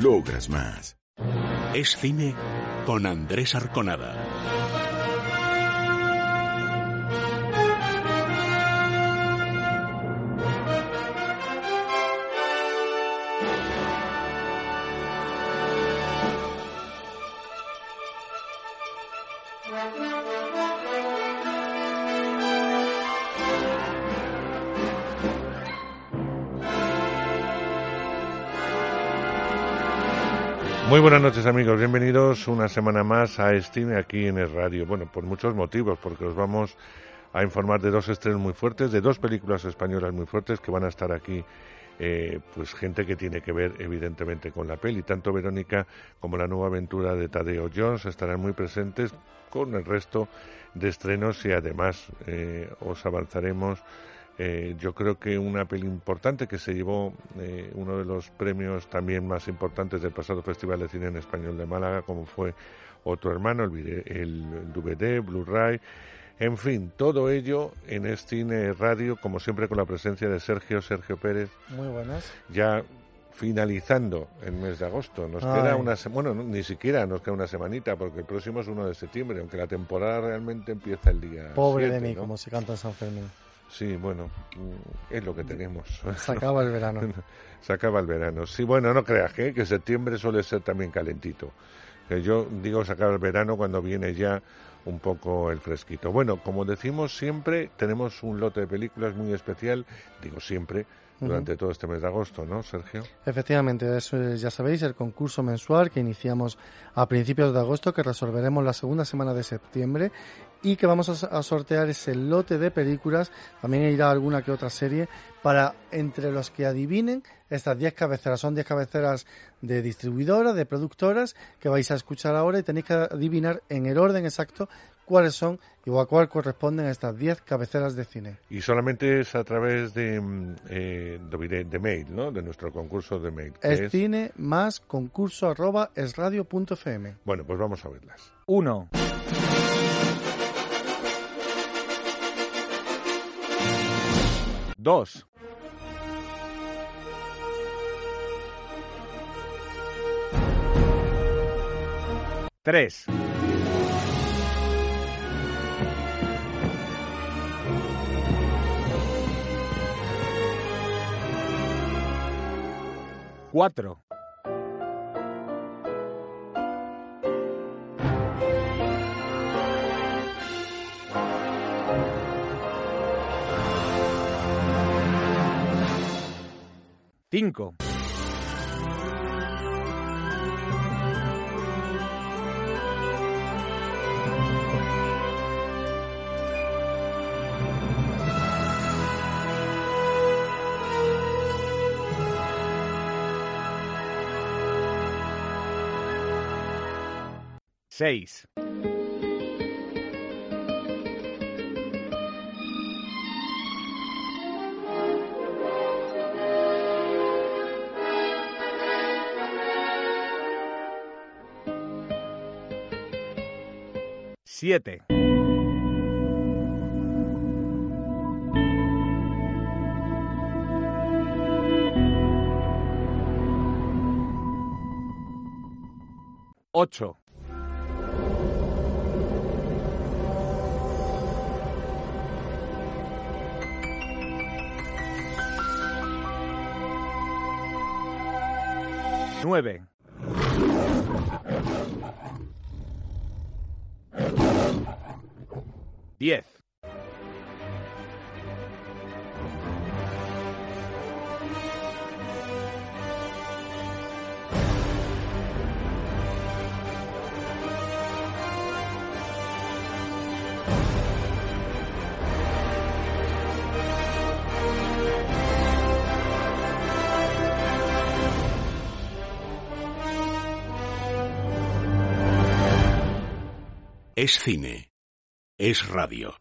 Logras más. Es cine con Andrés Arconada. Muy buenas noches amigos, bienvenidos una semana más a Steam aquí en el radio. Bueno, por muchos motivos, porque os vamos a informar de dos estrenos muy fuertes, de dos películas españolas muy fuertes que van a estar aquí, eh, pues gente que tiene que ver evidentemente con la peli. Tanto Verónica como la nueva aventura de Tadeo Jones estarán muy presentes con el resto de estrenos y además eh, os avanzaremos eh, yo creo que una peli importante que se llevó eh, uno de los premios también más importantes del pasado Festival de Cine en Español de Málaga, como fue Otro Hermano, el, el DVD, Blu-ray, en fin, todo ello en este Cine Radio, como siempre con la presencia de Sergio, Sergio Pérez. Muy buenas. Ya finalizando el mes de agosto. Nos queda una bueno, ni siquiera nos queda una semanita porque el próximo es 1 de septiembre, aunque la temporada realmente empieza el día Pobre de mí, como se canta en San Fermín. Sí, bueno, mm, es lo que tenemos. Se acaba el verano. Se acaba el verano. Sí, bueno, no creas ¿eh? que septiembre suele ser también calentito. Que yo digo se acaba el verano cuando viene ya un poco el fresquito. Bueno, como decimos siempre, tenemos un lote de películas muy especial, digo siempre, durante todo este mes de agosto, ¿no, Sergio? Efectivamente, eso es, ya sabéis, el concurso mensual que iniciamos a principios de agosto, que resolveremos la segunda semana de septiembre y que vamos a, sortear ese lote de películas, también irá alguna que otra serie, para entre los que adivinen estas 10 cabeceras. Son 10 cabeceras de distribuidoras, de productoras, que vais a escuchar ahora y tenéis que adivinar en el orden exacto cuáles son y a cuál corresponden estas 10 cabeceras de cine. Y solamente es a través de, mm, eh, de, mail, ¿no? De nuestro concurso de mail. Es, cine más concurso arroba es radio punto fm. Bueno, pues vamos a verlas. Uno. Dos. Tres. Cuatro. Cinco. Seis. Siete. Ocho. Nueve. 10. Es cine. Es radio.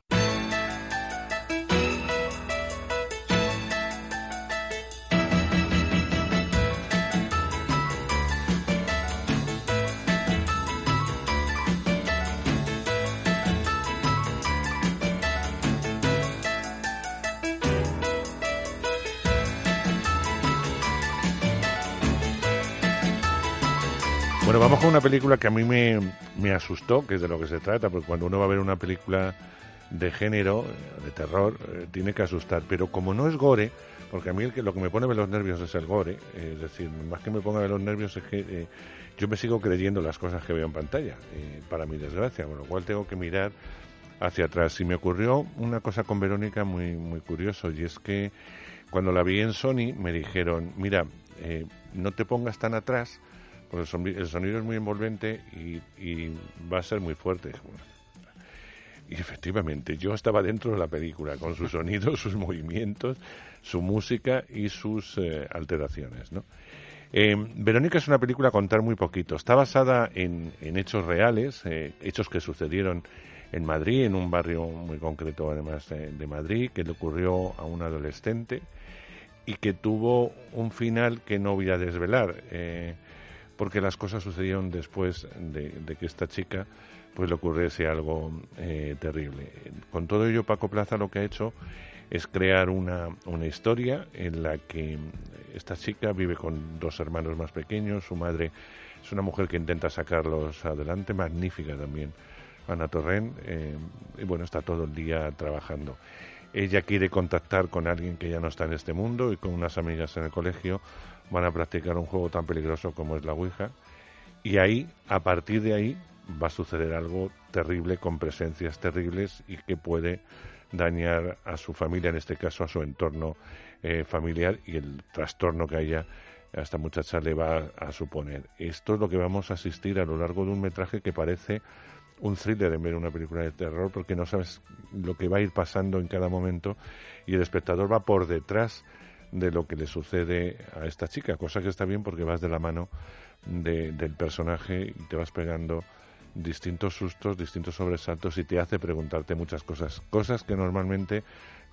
Película que a mí me, me asustó, que es de lo que se trata, porque cuando uno va a ver una película de género, eh, de terror, eh, tiene que asustar. Pero como no es gore, porque a mí lo que me pone de los nervios es el gore, eh, es decir, más que me ponga de los nervios es que yo me sigo creyendo las cosas que veo en pantalla, para mi desgracia, con lo cual tengo que mirar hacia atrás. Y me ocurrió una cosa con Verónica muy, muy curioso, y es que cuando la vi en Sony me dijeron, mira, no te pongas tan atrás, pues el sonido es muy envolvente y, va a ser muy fuerte. Y efectivamente, yo estaba dentro de la película, con sus sonidos, sus movimientos, su música y sus eh, alteraciones. ¿no? Eh, Verónica es una película a contar muy poquito. Está basada en, hechos reales, eh, hechos que sucedieron en Madrid, en un barrio muy concreto además de Madrid, que le ocurrió a un adolescente y que tuvo un final que no voy a desvelar porque las cosas sucedieron después de, que esta chica pues le ocurriese algo eh, terrible. Con todo ello, Paco Plaza lo que ha hecho es crear una, una historia en la que esta chica vive con dos hermanos más pequeños, su madre es una mujer que intenta sacarlos adelante, magnífica también, Ana Torren, eh, y bueno, está todo el día trabajando. Ella quiere contactar con alguien que ya no está en este mundo y con unas amigas en el colegio van a practicar un juego tan peligroso como es la Ouija. Y ahí, a partir de ahí, va a suceder algo terrible con presencias terribles y que puede dañar a su familia, en este caso a su entorno eh, familiar y el trastorno que haya a esta muchacha le va a, suponer. Esto es lo que vamos a asistir a lo largo de un metraje que parece un thriller en vez de una película de terror porque no sabes lo que va a ir pasando en cada momento y el espectador va por detrás de lo que le sucede a esta chica, cosa que está bien porque vas de la mano del personaje y te vas pegando distintos sustos, distintos sobresaltos y te hace preguntarte muchas cosas, cosas que normalmente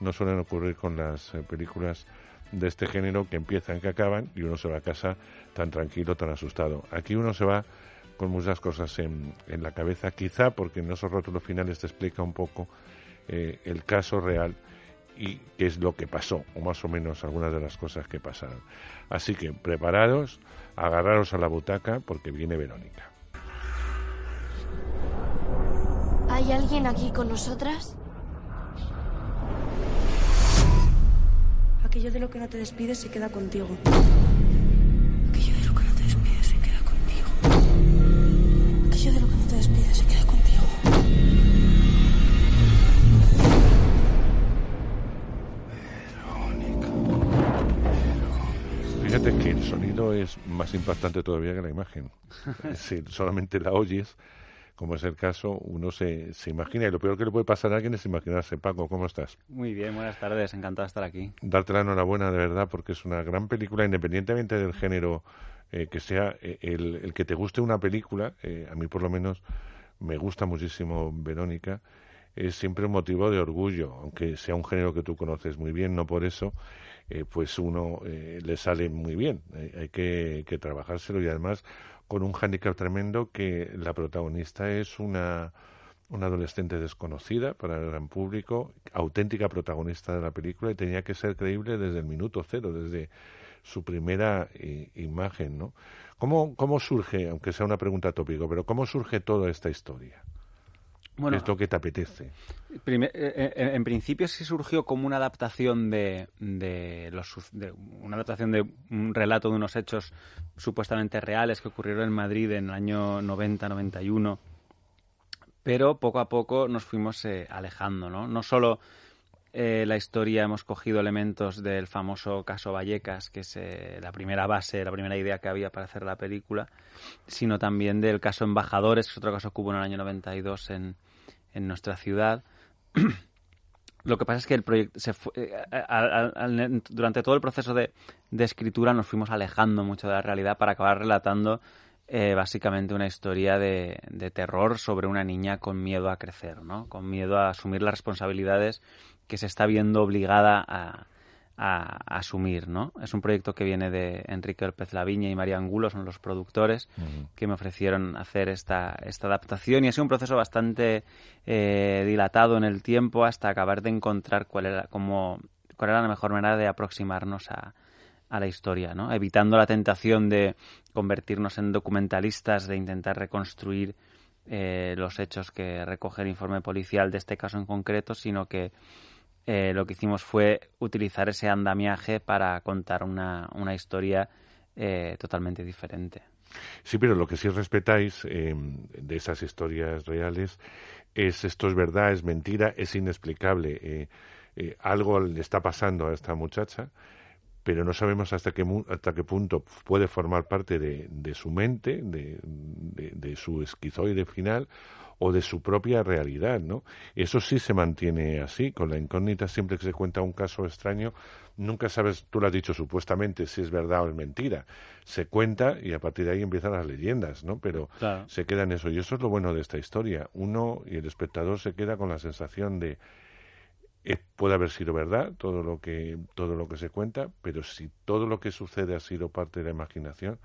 no suelen ocurrir con las eh, películas de este género que empiezan, que acaban y uno se va a casa tan tranquilo, tan asustado. Aquí uno se va con muchas cosas en, en la cabeza, quizá porque en esos rótulos finales te explica un poco eh, el caso real y qué es lo que pasó, o más o menos algunas de las cosas que pasaron. Así que preparados, agarraros a la butaca porque viene Verónica. ¿Hay alguien aquí con nosotras? Aquello de lo que no te despides se queda contigo. Sonido es más importante todavía que la imagen. si solamente la oyes, como es el caso, uno se, se imagina. Y lo peor que le puede pasar a alguien es imaginarse. Paco, ¿cómo estás? Muy bien, buenas tardes. Encantado de estar aquí. Darte la enhorabuena, de verdad, porque es una gran película, independientemente del género eh, que sea. Eh, el, el, que te guste una película, eh, a mí por lo menos me gusta muchísimo Verónica es siempre un motivo de orgullo, aunque sea un género que tú conoces muy bien, no por eso eh, pues uno eh, le sale muy bien. Eh, hay que, trabajárselo y además con un hándicap tremendo que la protagonista es una, una adolescente desconocida para el gran público, auténtica protagonista de la película y tenía que ser creíble desde el minuto cero, desde su primera imagen, ¿no? ¿Cómo, ¿Cómo surge, aunque sea una pregunta tópico, pero cómo surge toda esta historia? Bueno, ¿Qué es lo que te apetece? Eh, eh, en principio sí surgió como una adaptación de, los, una adaptación de un relato de unos hechos supuestamente reales que ocurrieron en Madrid en el año 90-91, pero poco a poco nos fuimos eh, alejando, ¿no? No solo la historia hemos cogido elementos del famoso caso Vallecas, que es la primera base, la primera idea que había para hacer la película, sino también del caso Embajadores, que es otro caso que hubo en el año 92 en, en nuestra ciudad. Lo que pasa es que el proyecto eh, durante todo el proceso de, escritura nos fuimos alejando mucho de la realidad para acabar relatando eh, básicamente una historia de, de, terror sobre una niña con miedo a crecer, ¿no? Con miedo a asumir las responsabilidades que se está viendo obligada a, a, asumir, ¿no? Es un proyecto que viene de Enrique López Laviña y María Angulo, son los productores que me ofrecieron hacer esta, esta adaptación y ha sido un proceso bastante eh, dilatado en el tiempo hasta acabar de encontrar cuál era, cómo, cuál era la mejor manera de aproximarnos a, a la historia, ¿no? Evitando la tentación de convertirnos en documentalistas, de intentar reconstruir eh, los hechos que recoge el informe policial de este caso en concreto, sino que eh, lo que hicimos fue utilizar ese andamiaje para contar una, una historia eh, totalmente diferente. Sí, pero lo que sí respetáis eh, de esas historias reales es esto es verdad, es mentira, es inexplicable. Eh, eh, algo le está pasando a esta muchacha, pero no sabemos hasta qué, hasta qué punto puede formar parte de, de su mente, de, su esquizoide final, o de su propia realidad, ¿no? Eso sí se mantiene así, con la incógnita siempre que se cuenta un caso extraño, nunca sabes, tú lo has dicho supuestamente, si es verdad o es mentira. Se cuenta y a partir de ahí empiezan las leyendas, ¿no? Pero claro. se queda en eso. Y eso es lo bueno de esta historia. Uno y el espectador se queda con la sensación de eh, puede haber sido verdad todo lo que todo lo que se cuenta, pero si todo lo que sucede ha sido parte de la imaginación,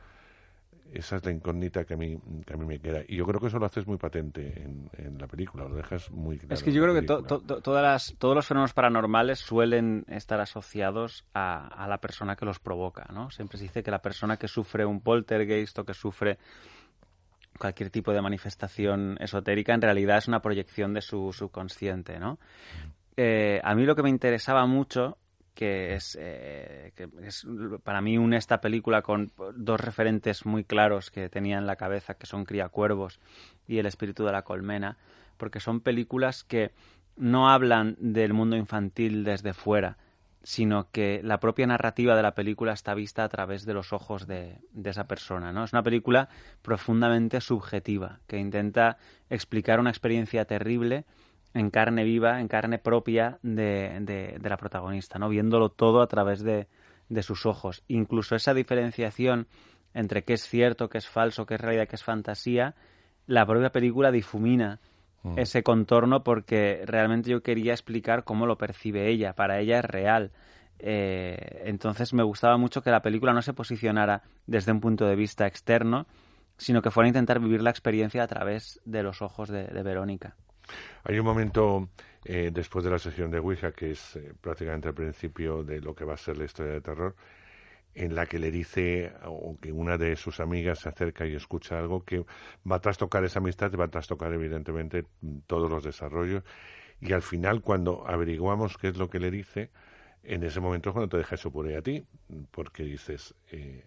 esa es la incógnita que a mí que a mí me queda. Y yo creo que eso lo haces muy patente en, en la película lo dejas muy claro es que yo creo que to, to, todas las, todos los fenómenos paranormales suelen estar asociados a, a, la persona que los provoca no siempre se dice que la persona que sufre un poltergeist o que sufre cualquier tipo de manifestación esotérica en realidad es una proyección de su subconsciente no eh, a mí lo que me interesaba mucho que es, eh, que es para mí une esta película con dos referentes muy claros que tenía en la cabeza, que son Criacuervos y El espíritu de la colmena, porque son películas que no hablan del mundo infantil desde fuera, sino que la propia narrativa de la película está vista a través de los ojos de, de, esa persona. ¿no? Es una película profundamente subjetiva, que intenta explicar una experiencia terrible en carne viva, en carne propia de, de, de la protagonista, ¿no? Viéndolo todo a través de, de, sus ojos. Incluso esa diferenciación entre qué es cierto, qué es falso, qué es realidad, qué es fantasía, la propia película difumina mm. ese contorno porque realmente yo quería explicar cómo lo percibe ella. Para ella es real. Eh, entonces me gustaba mucho que la película no se posicionara desde un punto de vista externo, sino que fuera a intentar vivir la experiencia a través de los ojos de, de Verónica. Hay un momento eh, después de la sesión de Ouija, que es eh, prácticamente el principio de lo que va a ser la historia de terror, en la que le dice o que una de sus amigas se acerca y escucha algo que va a trastocar esa amistad, va a trastocar evidentemente todos los desarrollos y al final cuando averiguamos qué es lo que le dice, en ese momento es cuando te deja eso por ahí a ti, porque dices, eh,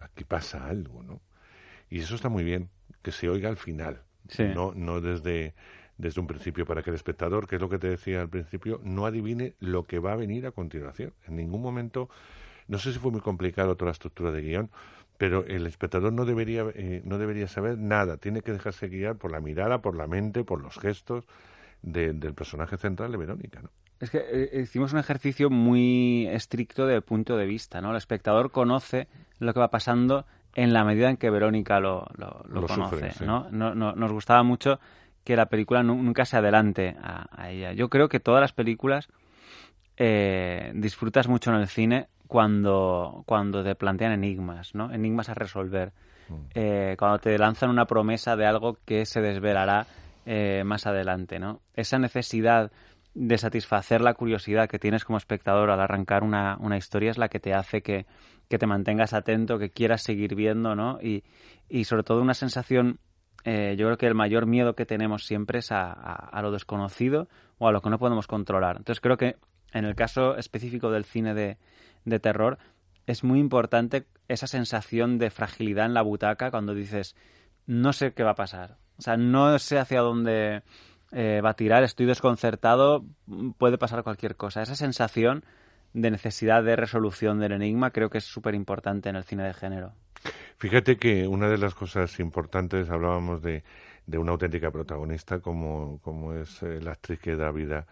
aquí pasa algo, ¿no? Y eso está muy bien, que se oiga al final, sí. no, no desde desde un principio para que el espectador, que es lo que te decía al principio, no adivine lo que va a venir a continuación. En ningún momento, no sé si fue muy complicado toda la estructura de guion, pero el espectador no debería, eh, no debería saber nada, tiene que dejarse guiar por la mirada, por la mente, por los gestos de, del personaje central de Verónica. ¿no? Es que eh, hicimos un ejercicio muy estricto de punto de vista, ¿no? El espectador conoce lo que va pasando en la medida en que Verónica lo, lo, lo, Lo conoce, sufre, sí. ¿no? No, no- Nos gustaba mucho que la película nu- nunca se adelante a, a ella. Yo creo que todas las películas eh, disfrutas mucho en el cine cuando, cuando te plantean enigmas, ¿no? Enigmas a resolver. Eh, cuando te lanzan una promesa de algo que se desvelará eh, más adelante, ¿no? Esa necesidad de satisfacer la curiosidad que tienes como espectador al arrancar una, una historia es la que te hace que, que te mantengas atento, que quieras seguir viendo, ¿no? Y, y sobre todo una sensación, eh, yo creo que el mayor miedo que tenemos siempre es a, a, lo desconocido o a lo que no podemos controlar. Entonces creo que en el caso específico del cine de, de terror es muy importante esa sensación de fragilidad en la butaca cuando dices, no sé qué va a pasar. O sea, no sé hacia dónde eh, va a tirar, estoy desconcertado, puede pasar cualquier cosa. Esa sensación de necesidad de resolución del enigma creo que es súper importante en el cine de género. Fíjate que una de las cosas importantes, hablábamos de, una auténtica protagonista como, como es eh, la actriz que da vida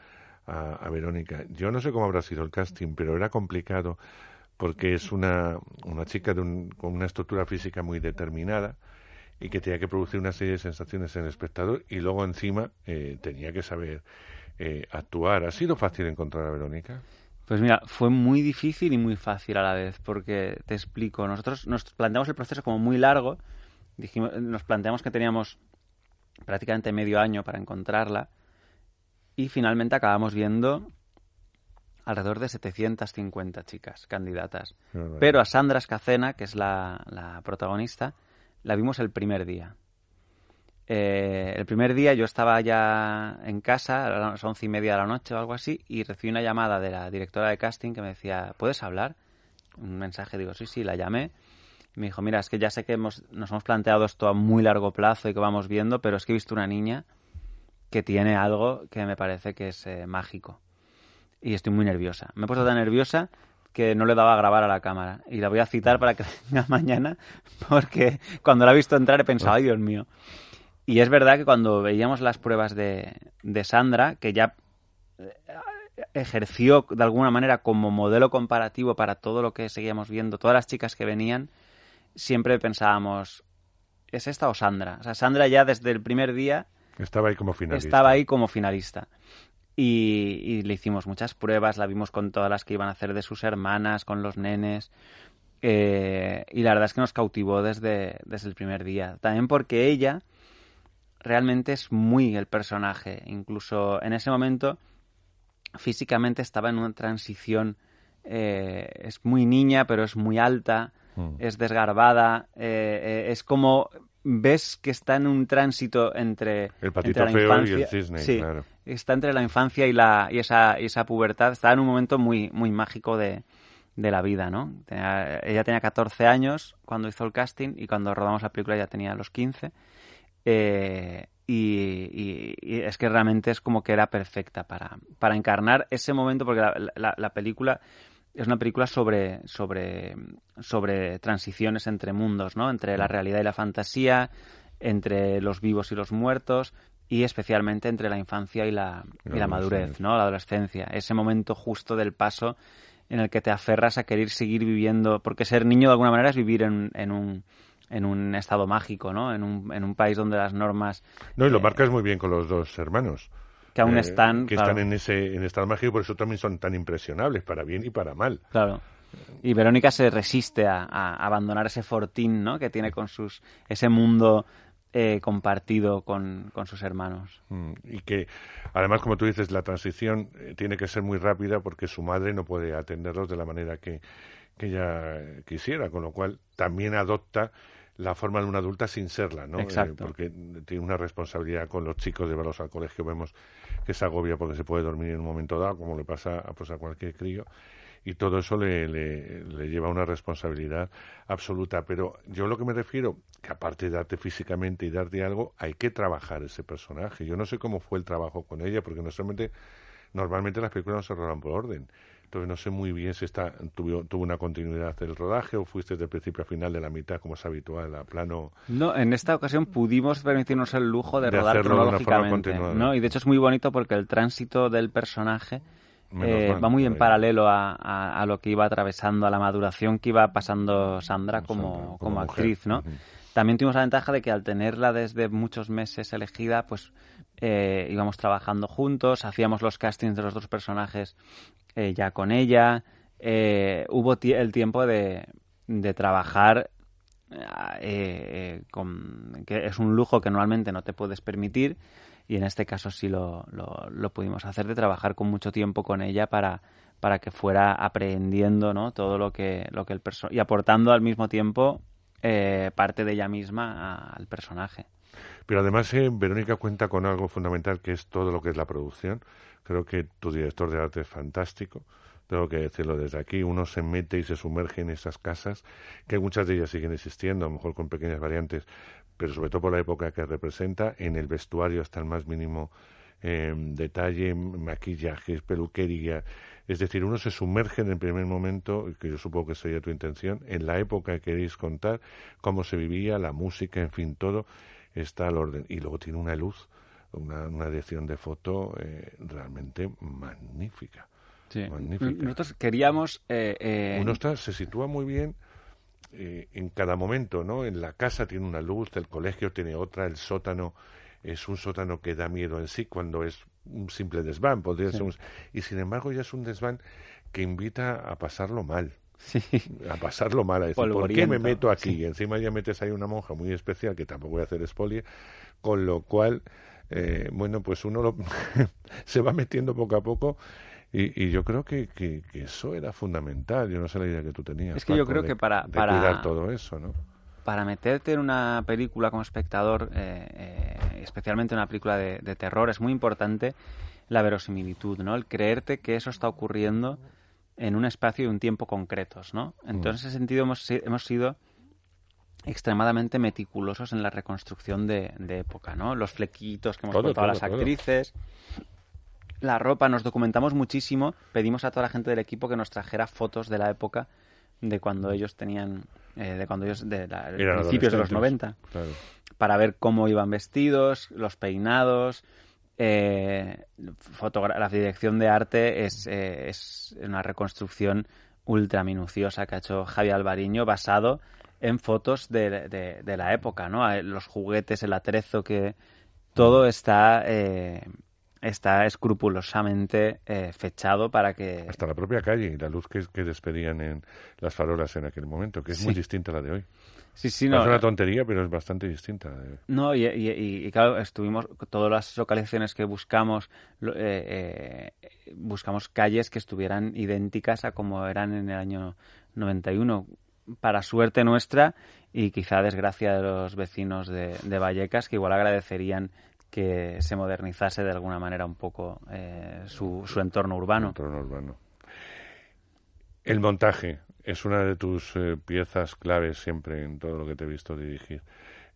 a, a, Verónica. Yo no sé cómo habrá sido el casting, pero era complicado porque es una, una chica de un, con una estructura física muy determinada y que tenía que producir una serie de sensaciones en el espectador y luego encima eh, tenía que saber eh, actuar. ¿Ha sido fácil encontrar a Verónica? Pues mira, fue muy difícil y muy fácil a la vez, porque te explico, nosotros nos planteamos el proceso como muy largo, dijimos, nos planteamos que teníamos prácticamente medio año para encontrarla y finalmente acabamos viendo alrededor de 750 chicas candidatas. Pero a Sandra Escacena, que es la, la protagonista, la vimos el primer día. Eh, el primer día yo estaba ya en casa, a las once y media de la noche o algo así, y recibí una llamada de la directora de casting que me decía, ¿puedes hablar? Un mensaje, digo, sí, sí, la llamé. me dijo, mira, es que ya sé que hemos, nos hemos planteado esto a muy largo plazo y que vamos viendo, pero es que he visto una niña que tiene algo que me parece que es eh, mágico. Y estoy muy nerviosa. Me he puesto tan nerviosa que no le daba a grabar a la cámara. Y la voy a citar para que venga mañana, porque cuando la he visto entrar he pensado, ay Dios mío. Y es verdad que cuando veíamos las pruebas de, de Sandra, que ya eh, ejerció de alguna manera como modelo comparativo para todo lo que seguíamos viendo, todas las chicas que venían, siempre pensábamos, ¿es esta o Sandra? O sea, Sandra ya desde el primer día estaba ahí como finalista. Estaba ahí como finalista. Y, y, le hicimos muchas pruebas, la vimos con todas las que iban a hacer de sus hermanas, con los nenes. Eh, y la verdad es que nos cautivó desde, desde el primer día. También porque ella realmente es muy el personaje. Incluso en ese momento físicamente estaba en una transición. Eh, es muy niña, pero es muy alta, mm. es desgarbada, eh, eh, es como ves que está en un tránsito entre el patito feo y el cisne, sí, claro. está entre la infancia y la y esa y esa pubertad, está en un momento muy muy mágico de, de la vida, ¿no? Tenía, ella tenía 14 años cuando hizo el casting y cuando rodamos la película ya tenía los 15 eh, y, es que realmente es como que era perfecta para, para encarnar ese momento, porque la, la, película es una película sobre, sobre, sobre transiciones entre mundos, ¿no? Entre la realidad y la fantasía, entre los vivos y los muertos, y especialmente entre la infancia y la, y la madurez, ¿no? La adolescencia. Ese momento justo del paso en el que te aferras a querer seguir viviendo, porque ser niño de alguna manera es vivir en, en un en un estado mágico, ¿no? En un, en un país donde las normas... No, y lo eh, marcas muy bien con los dos hermanos. Que aún eh, están... Que están en ese en estado mágico, por eso también son tan impresionables, para bien y para mal. Claro. Y Verónica se resiste a, abandonar ese fortín, ¿no? Que tiene con sus... ese mundo eh, compartido con, con, sus hermanos. Mm, y que, además, como tú dices, la transición tiene que ser muy rápida porque su madre no puede atenderlos de la manera que, que ella quisiera, con lo cual también adopta la forma de una adulta sin serla, ¿no? Eh, porque tiene una responsabilidad con los chicos, llevarlos al colegio, vemos que se agobia porque se puede dormir en un momento dado, como le pasa a, pues, a cualquier crío, y todo eso le, le, le, lleva una responsabilidad absoluta. Pero yo lo que me refiero, que aparte de darte físicamente y darte algo, hay que trabajar ese personaje. Yo no sé cómo fue el trabajo con ella, porque no solamente, normalmente las películas no se rodan por orden entonces no sé muy bien si está, tuvo, tuvo una continuidad del rodaje o fuiste del principio a final de la mitad, como es habitual, a plano. No, en esta ocasión pudimos permitirnos el lujo de, rodar cronológicamente. ¿no? Y de hecho es muy bonito porque el tránsito del personaje eh, va muy en paralelo a, lo que iba atravesando, a la maduración que iba pasando Sandra como, como, actriz, ¿no? También tuvimos la ventaja de que al tenerla desde muchos meses elegida, pues eh, íbamos trabajando juntos, hacíamos los castings de los dos personajes eh, ya con ella. Eh, hubo el tiempo de, de trabajar, eh, con, que es un lujo que normalmente no te puedes permitir y en este caso sí lo, lo, pudimos hacer, de trabajar con mucho tiempo con ella para, para que fuera aprendiendo ¿no? todo lo que, lo que el personaje y aportando al mismo tiempo parte de ella misma al personaje. Pero además Verónica cuenta con algo fundamental que es todo lo que es la producción. Creo que tu director de arte es fantástico. Tengo que decirlo desde aquí. Uno se mete y se sumerge en esas casas, que muchas de ellas siguen existiendo, a lo mejor con pequeñas variantes, pero sobre todo por la época que representa. En el vestuario hasta el más mínimo eh, detalle, maquillajes, peluquería. Es decir, uno se sumerge en el primer momento, que yo supongo que sería tu intención, en la época que queréis contar, cómo se vivía, la música, en fin, todo está al orden. Y luego tiene una luz una, una edición de foto eh, realmente magnífica. Sí. Nosotros queríamos... Eh, eh, Uno está, se sitúa muy bien eh, en cada momento, ¿no? En la casa tiene una luz, el colegio tiene otra, el sótano es un sótano que da miedo en sí cuando es un simple desván, podría ser un- y sin embargo ya es un desván que invita a pasarlo mal. A pasarlo mal, a decir, ¿por qué me meto aquí? Y encima ya metes ahí una monja muy especial, que tampoco voy a hacer spoiler, con lo cual, eh, bueno, pues uno lo- se va metiendo poco a poco y, y yo creo que, que, que eso era fundamental. Yo no sé la idea que tú tenías. Es que yo creo de- que para- para- cuidar todo eso, ¿no? para meterte en una película como espectador, eh, eh, especialmente una película de, de terror, es muy importante la verosimilitud, ¿no? El creerte que eso está ocurriendo en un espacio y un tiempo concretos, ¿no? Entonces, en ese sentido, hemos, hemos sido extremadamente meticulosos en la reconstrucción de, de época, ¿no? Los flequitos que hemos Todo, puesto a las todo. actrices, la ropa, nos documentamos muchísimo, pedimos a toda la gente del equipo que nos trajera fotos de la época de cuando ellos tenían, eh, de cuando ellos, de la- principios de los adolescentes. 90 Claro. para ver cómo iban vestidos, los peinados. Eh, la dirección de arte es, eh, es una reconstrucción ultra minuciosa que ha hecho Javi Alvariño basado en fotos de, de- de la época, ¿no? Los juguetes, el atrezo, que todo está, eh, está escrupulosamente eh, fechado para que... Hasta la propia calle y la luz que, que despedían en las farolas en aquel momento, que es muy distinta a la de hoy. Sí, sí, no, una tontería, pero es bastante distinta. No, y, y- y- y claro, estuvimos, todas las localizaciones que buscamos, eh, eh, buscamos calles que estuvieran idénticas a como eran en el año 91. Para suerte nuestra y quizá desgracia de los vecinos de, de Vallecas, que igual agradecerían que se modernizase de alguna manera un poco eh, su, su entorno urbano. Entorno urbano. El montaje es una de tus eh, piezas claves siempre en todo lo que te he visto dirigir.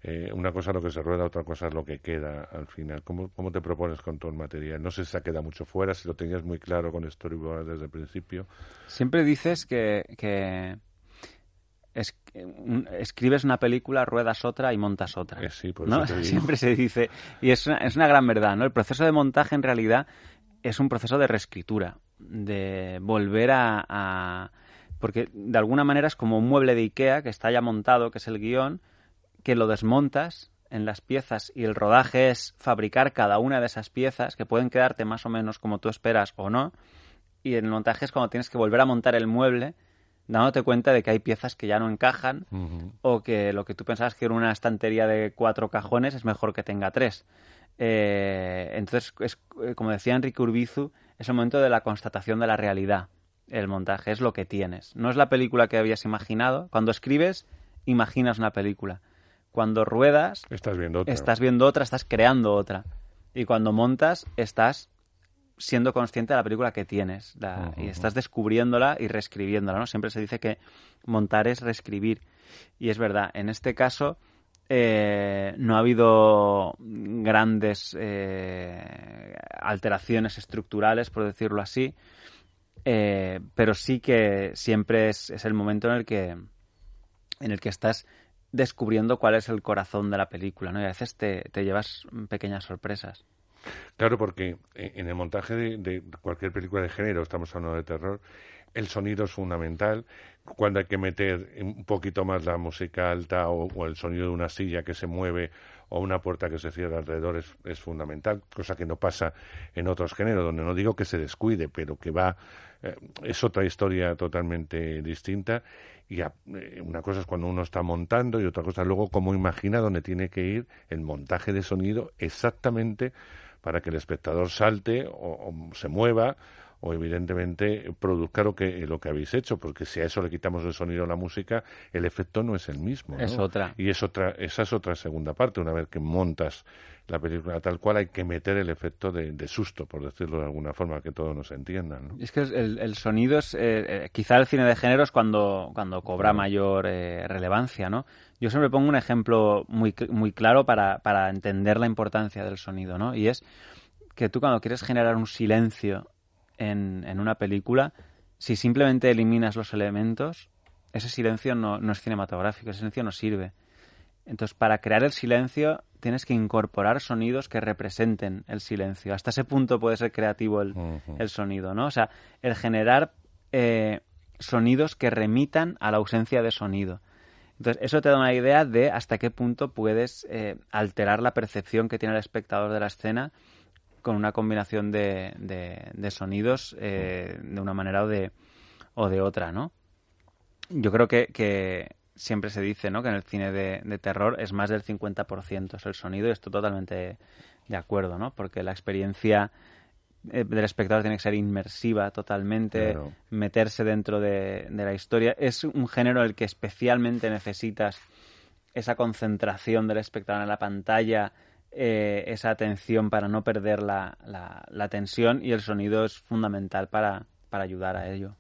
Eh, una cosa es lo que se rueda, otra cosa es lo que queda al final. ¿Cómo, cómo te propones con todo el material? No sé si se queda mucho fuera, si lo tenías muy claro con Storyboard desde el principio. Siempre dices que, que es- un- escribes una película, ruedas otra y montas otra. Eh, sí, por ¿no? eso te digo. Siempre se dice. Y es una, es una gran verdad, ¿no? El proceso de montaje en realidad es un proceso de reescritura, de volver a, a- Porque de alguna manera es como un mueble de Ikea que está ya montado, que es el guion, que lo desmontas en las piezas y el rodaje es fabricar cada una de esas piezas que pueden quedarte más o menos como tú esperas o no. Y el montaje es cuando tienes que volver a montar el mueble dándote cuenta de que hay piezas que ya no encajan o que lo que tú pensabas que era una estantería de cuatro cajones es mejor que tenga tres. Eh, entonces, es, eh, como decía Enrique Urbizu, es el momento de la constatación de la realidad. El montaje es lo que tienes. No es la película que habías imaginado. Cuando escribes, imaginas una película. Cuando ruedas, Estás viendo otra. estás viendo otra, estás creando otra. Y cuando montas, estás siendo consciente de la película que tienes la- y estás descubriéndola y reescribiéndola, ¿no? Siempre se dice que montar es reescribir. Y es verdad, en este caso eh, no ha habido grandes eh, alteraciones estructurales, por decirlo así, eh, pero sí que siempre es, es el momento en el que en el que estás descubriendo cuál es el corazón de la película, ¿no? Y a veces te, te llevas pequeñas sorpresas. Claro, porque eh, en el montaje de, cualquier película de género, estamos hablando de terror, el sonido es fundamental. Cuando hay que meter un poquito más la música alta o, el sonido de una silla que se mueve o una puerta que se cierra alrededor es, es fundamental, cosa que no pasa en otros géneros, donde no digo que se descuide, pero que va, eh, es otra historia totalmente distinta. Y a- eh, una cosa es cuando uno está montando y otra cosa luego cómo imagina dónde tiene que ir el montaje de sonido exactamente para que el espectador salte o, o se mueva o evidentemente produzca lo que lo que habéis hecho porque si a eso le quitamos el sonido a la música el efecto no es el mismo ¿no? Es otra. y es otra esa es otra segunda parte una vez que montas la película tal cual hay que meter el efecto de, de susto por decirlo de alguna forma que todos nos entiendan ¿no? Es que el, el sonido es, eh, eh, quizá el cine de género es cuando, cuando cobra mayor eh, relevancia, ¿no? Yo siempre pongo un ejemplo muy, muy claro para, para entender la importancia del sonido, ¿no? Y es que tú cuando quieres generar un silencio en, en una película, si simplemente eliminas los elementos, ese silencio no, no es cinematográfico, ese silencio no sirve. Entonces, para crear el silencio tienes que incorporar sonidos que representen el silencio. Hasta ese punto puede ser creativo el, el sonido, ¿no? O sea, el generar eh, sonidos que remitan a la ausencia de sonido. Entonces, eso te da una idea de hasta qué punto puedes eh, alterar la percepción que tiene el espectador de la escena con una combinación de, de, sonidos eh, de una manera o de, o de otra, ¿no? Yo creo que, que siempre se dice, ¿no? Que en el cine de, de terror es más del 50% es el sonido y estoy totalmente de acuerdo, ¿no? Porque la experiencia eh, del espectador tiene que ser inmersiva totalmente, meterse dentro de, la historia. Es un género en el que especialmente necesitas esa concentración del espectador en la pantalla, eh, esa atención para no perder la, tensión y el sonido es fundamental para, ayudar a ello.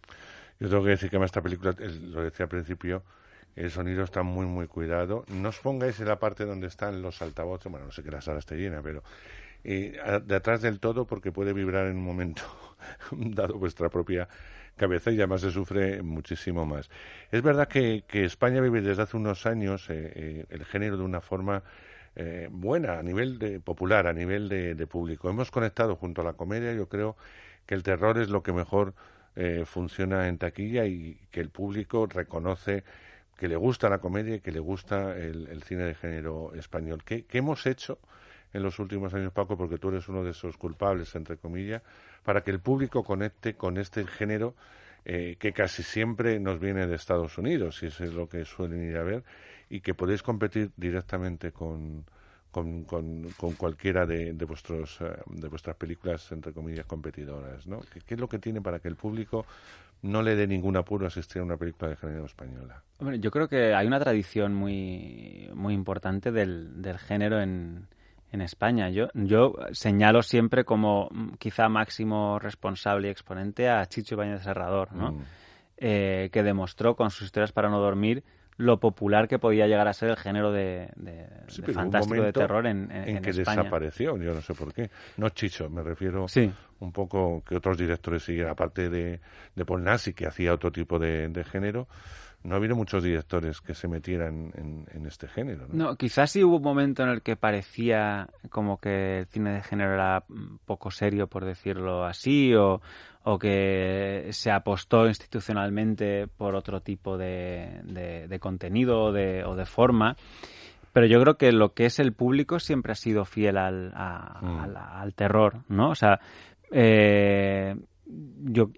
Yo tengo que decir que en esta película, lo decía al principio, el sonido está muy, muy cuidado. No os pongáis en la parte donde están los altavoces, bueno, no sé que la sala esté llena, pero de atrás del todo porque puede vibrar en un momento dado vuestra propia cabeza y además se sufre muchísimo más. Es verdad que, España vive desde hace unos años eh, eh, el género de una forma eh, buena a nivel de, popular, a nivel de, público. Hemos conectado junto a la comedia, yo creo que el terror es lo que mejor funciona en taquilla y que el público reconoce que le gusta la comedia y que le gusta el, cine de género español. ¿Qué, ¿Qué, hemos hecho en los últimos años, Paco, porque tú eres uno de esos culpables, entre comillas, para que el público conecte con este género eh, que casi siempre nos viene de Estados Unidos, y eso es lo que suelen ir a ver, y que podéis competir directamente con, con, con, cualquiera de, de, vuestros, eh, de vuestras películas, entre comillas, competidoras, ¿no? ¿Qué, es lo que tiene para que el público no le dé ningún apuro a asistir a una película de género española? yo creo que hay una tradición muy, muy importante del, del género en, en España. Yo, yo señalo siempre como mm, quizá máximo responsable y exponente a Chicho Ibañez Serrador, ¿no? Mm. Eh, que demostró con sus historias para no dormir lo popular que podía llegar a ser el género de, fantástico de terror en, en, en que desapareció, yo no sé por qué. No Chicho, me refiero sí. un poco que otros directores siguieran, aparte de, de Paul Nassi, que hacía otro tipo de, género, no ha habido muchos directores que se metieran en, este género. ¿no? quizás sí hubo un momento en el que parecía como que el cine de género era poco serio, por decirlo así, o, o que se apostó institucionalmente por otro tipo de, de, contenido o de, o de forma. Pero yo creo que lo que es el público siempre ha sido fiel al, mm. al, terror, ¿no? O sea, eh, yo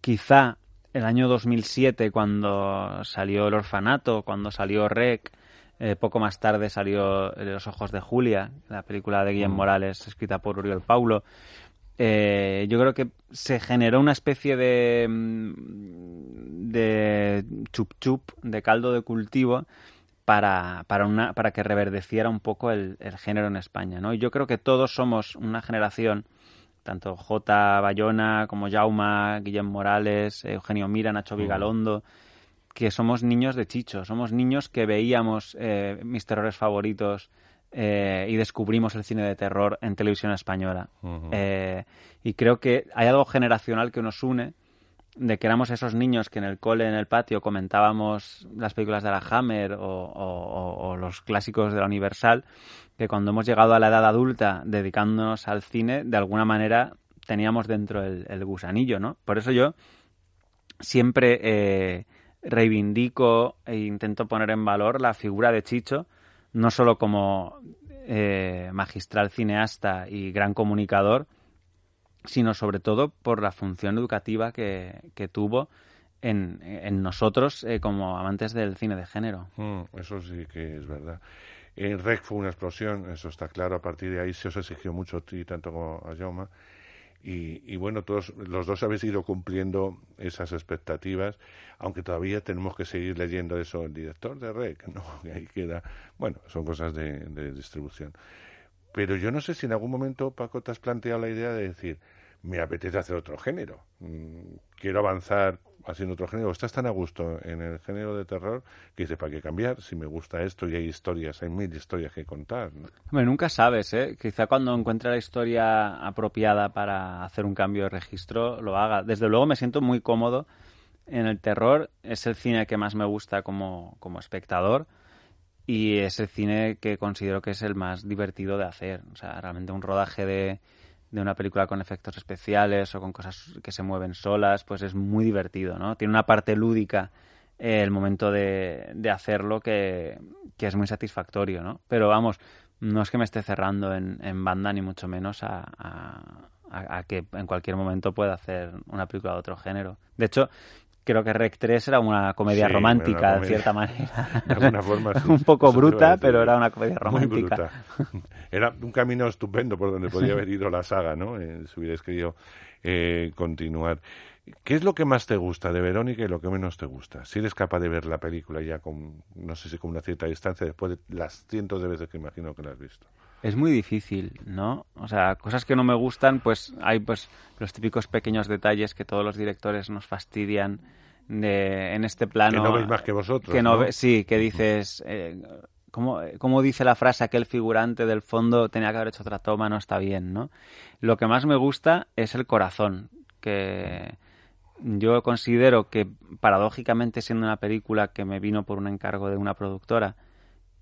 quizá el año 2007, cuando salió El Orfanato, cuando salió Rec, eh, poco más tarde salió Los Ojos de Julia, la película de Guillermo mm. Morales, escrita por Uriel Paulo. Eh, yo creo que se generó una especie de, mm, de chup chup, de caldo de cultivo, para, para, una, para que reverdeciera un poco el, el género en España. ¿no? Y yo creo que todos somos una generación tanto J. Bayona como Jauma, Guillem Morales, Eugenio Mira, Nacho Vigalondo, que somos niños de Chicho, somos niños que veíamos eh, mis terrores favoritos eh, y descubrimos el cine de terror en televisión española. Eh, y creo que hay algo generacional que nos une de que éramos esos niños que en el cole, en el patio, comentábamos las películas de la Hammer o los clásicos de la Universal que cuando hemos llegado a la edad adulta dedicándonos al cine, de alguna manera teníamos dentro el, gusanillo, ¿no? Por eso yo siempre eh, reivindico e intento poner en valor la figura de Chicho, no solo como eh, magistral cineasta y gran comunicador, sino sobre todo por la función educativa que, tuvo en, nosotros eh, como amantes del cine de género. Mm, eso sí que es verdad. En REC fue una explosión, eso está claro. A partir de ahí se os exigió mucho a ti, tanto como a Jaume. Y, bueno, todos los dos habéis ido cumpliendo esas expectativas, aunque todavía tenemos que seguir leyendo eso. El director de REC, ¿no? ahí queda. Bueno, son cosas de, de distribución. Pero yo no sé si en algún momento, Paco, te has planteado la idea de decir, me apetece hacer otro género. Mm, quiero avanzar haciendo otro género. Estás tan a gusto en el género de terror que dices, ¿para qué cambiar? Si me gusta esto y hay historias, hay mil historias que contar. ¿no? nunca sabes, ¿eh? Quizá cuando encuentre la historia apropiada para hacer un cambio de registro, lo haga. Desde luego me siento muy cómodo en el terror. Es el cine que más me gusta como, como espectador y es el cine que considero que es el más divertido de hacer. O sea, realmente un rodaje de de una película con efectos especiales o con cosas que se mueven solas, pues es muy divertido, ¿no? Tiene una parte lúdica el momento de, de hacerlo que, que, es muy satisfactorio, ¿no? Pero vamos, no es que me esté cerrando en, en banda ni mucho menos a, a, a, que en cualquier momento pueda hacer una película de otro género. De hecho, creo que Rec 3 era una comedia Sí, romántica, de cierta manera. De alguna forma, sí. un poco bruta, pero era una comedia Muy romántica. bruta. Era un camino estupendo por donde podía haber ido la saga, ¿no? Eh, si hubierais querido eh, continuar. ¿Qué es lo que más te gusta de Verónica y lo que menos te gusta? Si eres capaz de ver la película ya con, no sé si con una cierta distancia, después de las cientos de veces que imagino que la has visto. Es muy difícil, ¿no? O sea, cosas que no me gustan, pues hay pues los típicos pequeños detalles que todos los directores nos fastidian de, en este plano. Que no veis más que vosotros, Que no ¿no? sí, que dices... Eh, ¿cómo, cómo dice la frase aquel figurante del fondo tenía que haber hecho otra toma, no está bien, ¿no? Lo que más me gusta es el corazón, que yo considero que paradójicamente siendo una película que me vino por un encargo de una productora,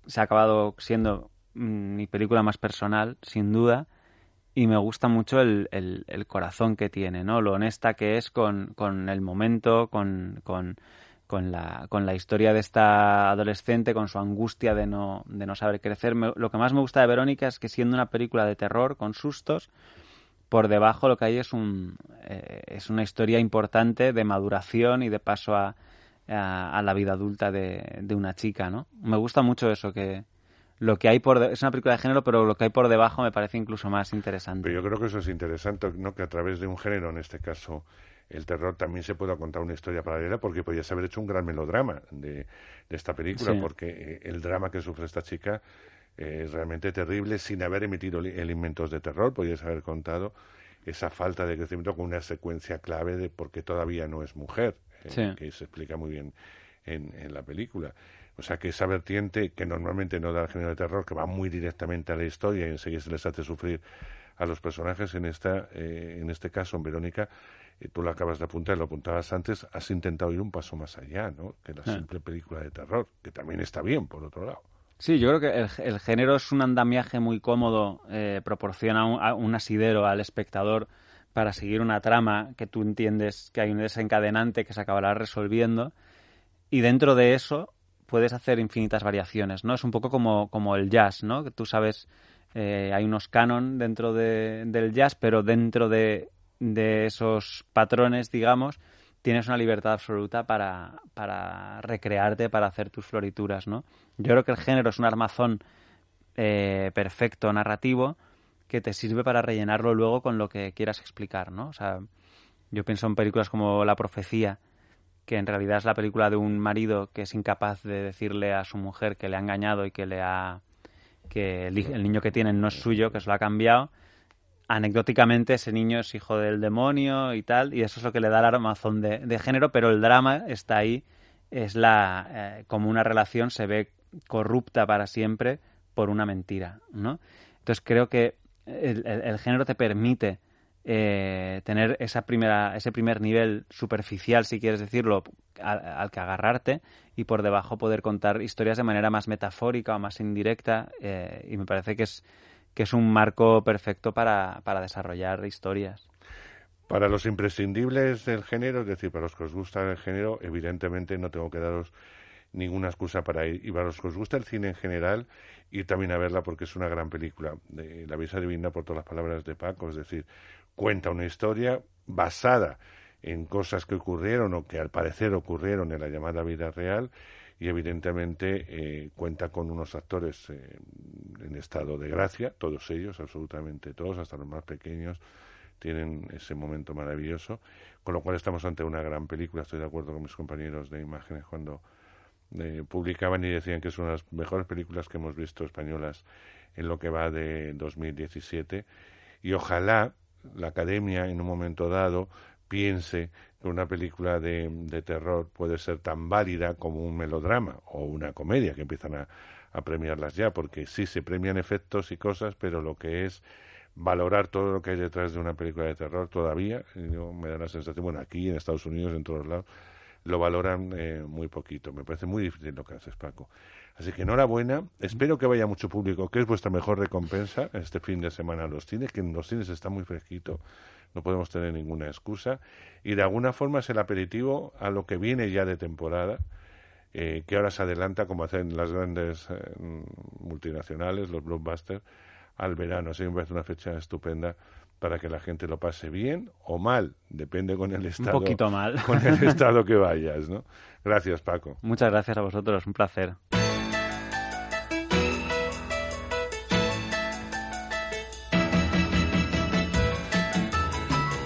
se ha acabado siendo mi película más personal, sin duda, y me gusta mucho el, el- corazón que tiene, ¿no? Lo honesta que es con, con el momento, con, con, con la, con la historia de esta adolescente, con su angustia de no, de no saber crecer. Lo que más me gusta de Verónica es que siendo una película de terror, con sustos, por debajo lo que hay es un eh, es una historia importante de maduración y de paso a, a, a la vida adulta de, de una chica, ¿no? Me gusta mucho eso que lo que hay por de- es una película de género, pero lo que hay por debajo me parece incluso más interesante. Pero yo creo que eso es interesante, ¿no? Que a través de un género, en este caso el terror, también se pueda contar una historia paralela, porque podías haber hecho un gran melodrama de, de esta película, Sí. porque eh, el drama que sufre esta chica eh, es realmente terrible, sin haber emitido elementos de terror, podías haber contado esa falta de crecimiento con una secuencia clave de por qué todavía no es mujer, eh, que se explica muy bien en, en la película. O sea que esa vertiente que normalmente no da el género de terror, que va muy directamente a la historia y enseguida se les hace sufrir a los personajes, en esta, eh, en este caso, en Verónica, eh, tú lo acabas de apuntar, lo apuntabas antes, has intentado ir un paso más allá, ¿no? Que la Ah. simple película de terror, que también está bien, por otro lado. Sí, yo creo que el, el género es un andamiaje muy cómodo, eh, proporciona un, a- un asidero al espectador para seguir una trama que tú entiendes que hay un desencadenante que se acabará resolviendo y dentro de eso puedes hacer infinitas variaciones, ¿no? Es un poco como, como el jazz, ¿no? Tú sabes, eh, hay unos canon dentro de- del jazz, pero dentro de, de esos patrones, digamos, tienes una libertad absoluta para, para recrearte, para hacer tus florituras, ¿no? Yo creo que el género es un armazón eh, perfecto narrativo que te sirve para rellenarlo luego con lo que quieras explicar, ¿no? O sea, yo pienso en películas como La Profecía, que en realidad es la película de un marido que es incapaz de decirle a su mujer que le ha engañado y que le ha que el, niño que tienen no es suyo, que se lo ha cambiado. Anecdóticamente ese niño es hijo del demonio y tal, y eso es lo que le da el armazón de, género, pero el drama está ahí, es la eh, como una relación se ve corrupta para siempre por una mentira, ¿no? Entonces creo que el género te permite eh, tener esa primera, ese primer nivel superficial, si quieres decirlo, al, que agarrarte y por debajo poder contar historias de manera más metafórica o más indirecta eh, y me parece que es que es un marco perfecto para, para desarrollar historias. Para los imprescindibles del género, es decir, para los que os gusta el género, evidentemente no tengo que daros ninguna excusa para ir. Y para los que os gusta el cine en general, ir también a verla porque es una gran película. Eh, la habéis adivinado por todas las palabras de Paco, es decir, cuenta una historia basada en cosas que ocurrieron o que al parecer ocurrieron en la llamada vida real y evidentemente eh, cuenta con unos actores eh, en estado de gracia, todos ellos, absolutamente todos, hasta los más pequeños, tienen ese momento maravilloso, con lo cual estamos ante una gran película, estoy de acuerdo con mis compañeros de imágenes cuando eh, publicaban y decían que es una de las mejores películas que hemos visto españolas en lo que va de 2017 y ojalá la academia en un momento dado piense que una película de, terror puede ser tan válida como un melodrama o una comedia que empiezan a, a premiarlas ya, porque sí se premian efectos y cosas, pero lo que es valorar todo lo que hay detrás de una película de terror todavía, yo me da la sensación, bueno, aquí en Estados Unidos, en todos lados, lo valoran eh, muy poquito. Me parece muy difícil lo que haces, Paco. Así que enhorabuena. Espero que vaya mucho público, que es vuestra mejor recompensa este fin de semana los cines, que en los cines está muy fresquito. No podemos tener ninguna excusa. Y de alguna forma es el aperitivo a lo que viene ya de temporada, eh, que ahora se adelanta, como hacen las grandes eh, multinacionales, los blockbusters, al verano. Así me parece una fecha estupenda para que la gente lo pase bien o mal, depende con el estado. Un poquito mal. Con el estado que vayas, ¿no? Gracias, Paco. Muchas gracias a vosotros, un placer.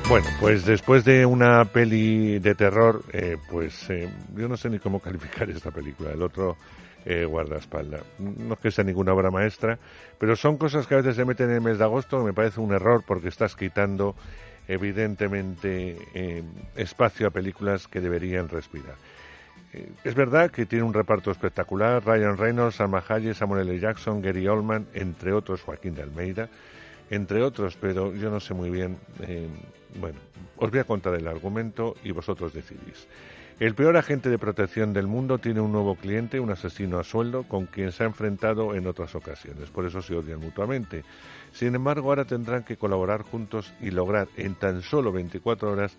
Bueno, pues después de una peli de terror, eh, pues eh, yo no sé ni cómo calificar esta película. El otro eh, guardaespaldas. No es que sea ninguna obra maestra, pero son cosas que a veces se meten en el mes de agosto me parece un error porque estás quitando evidentemente eh, espacio a películas que deberían respirar. Eh, es verdad que tiene un reparto espectacular, Ryan Reynolds, Salma Hayek, Samuel L. Jackson, Gary Oldman, entre otros Joaquín de Almeida, entre otros, pero yo no sé muy bien. Eh, bueno, os voy a contar el argumento y vosotros decidís. El peor agente de protección del mundo tiene un nuevo cliente, un asesino a sueldo, con quien se ha enfrentado en otras ocasiones. Por eso se odian mutuamente. Sin embargo, ahora tendrán que colaborar juntos y lograr en tan solo 24 horas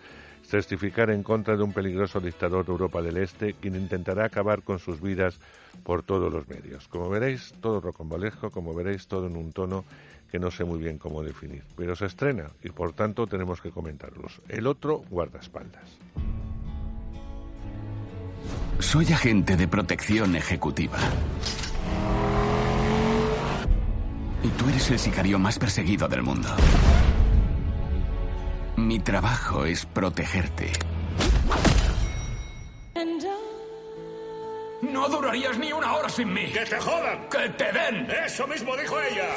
testificar en contra de un peligroso dictador de Europa del Este, quien intentará acabar con sus vidas por todos los medios. Como veréis, todo rocambolesco, como veréis, todo en un tono que no sé muy bien cómo definir. Pero se estrena y por tanto tenemos que comentarlos. El otro guardaespaldas. Soy agente de protección ejecutiva. Y tú eres el sicario más perseguido del mundo. Mi trabajo es protegerte. No durarías ni una hora sin mí. ¡Que te jodan! ¡Que te den! ¡Eso mismo dijo ella!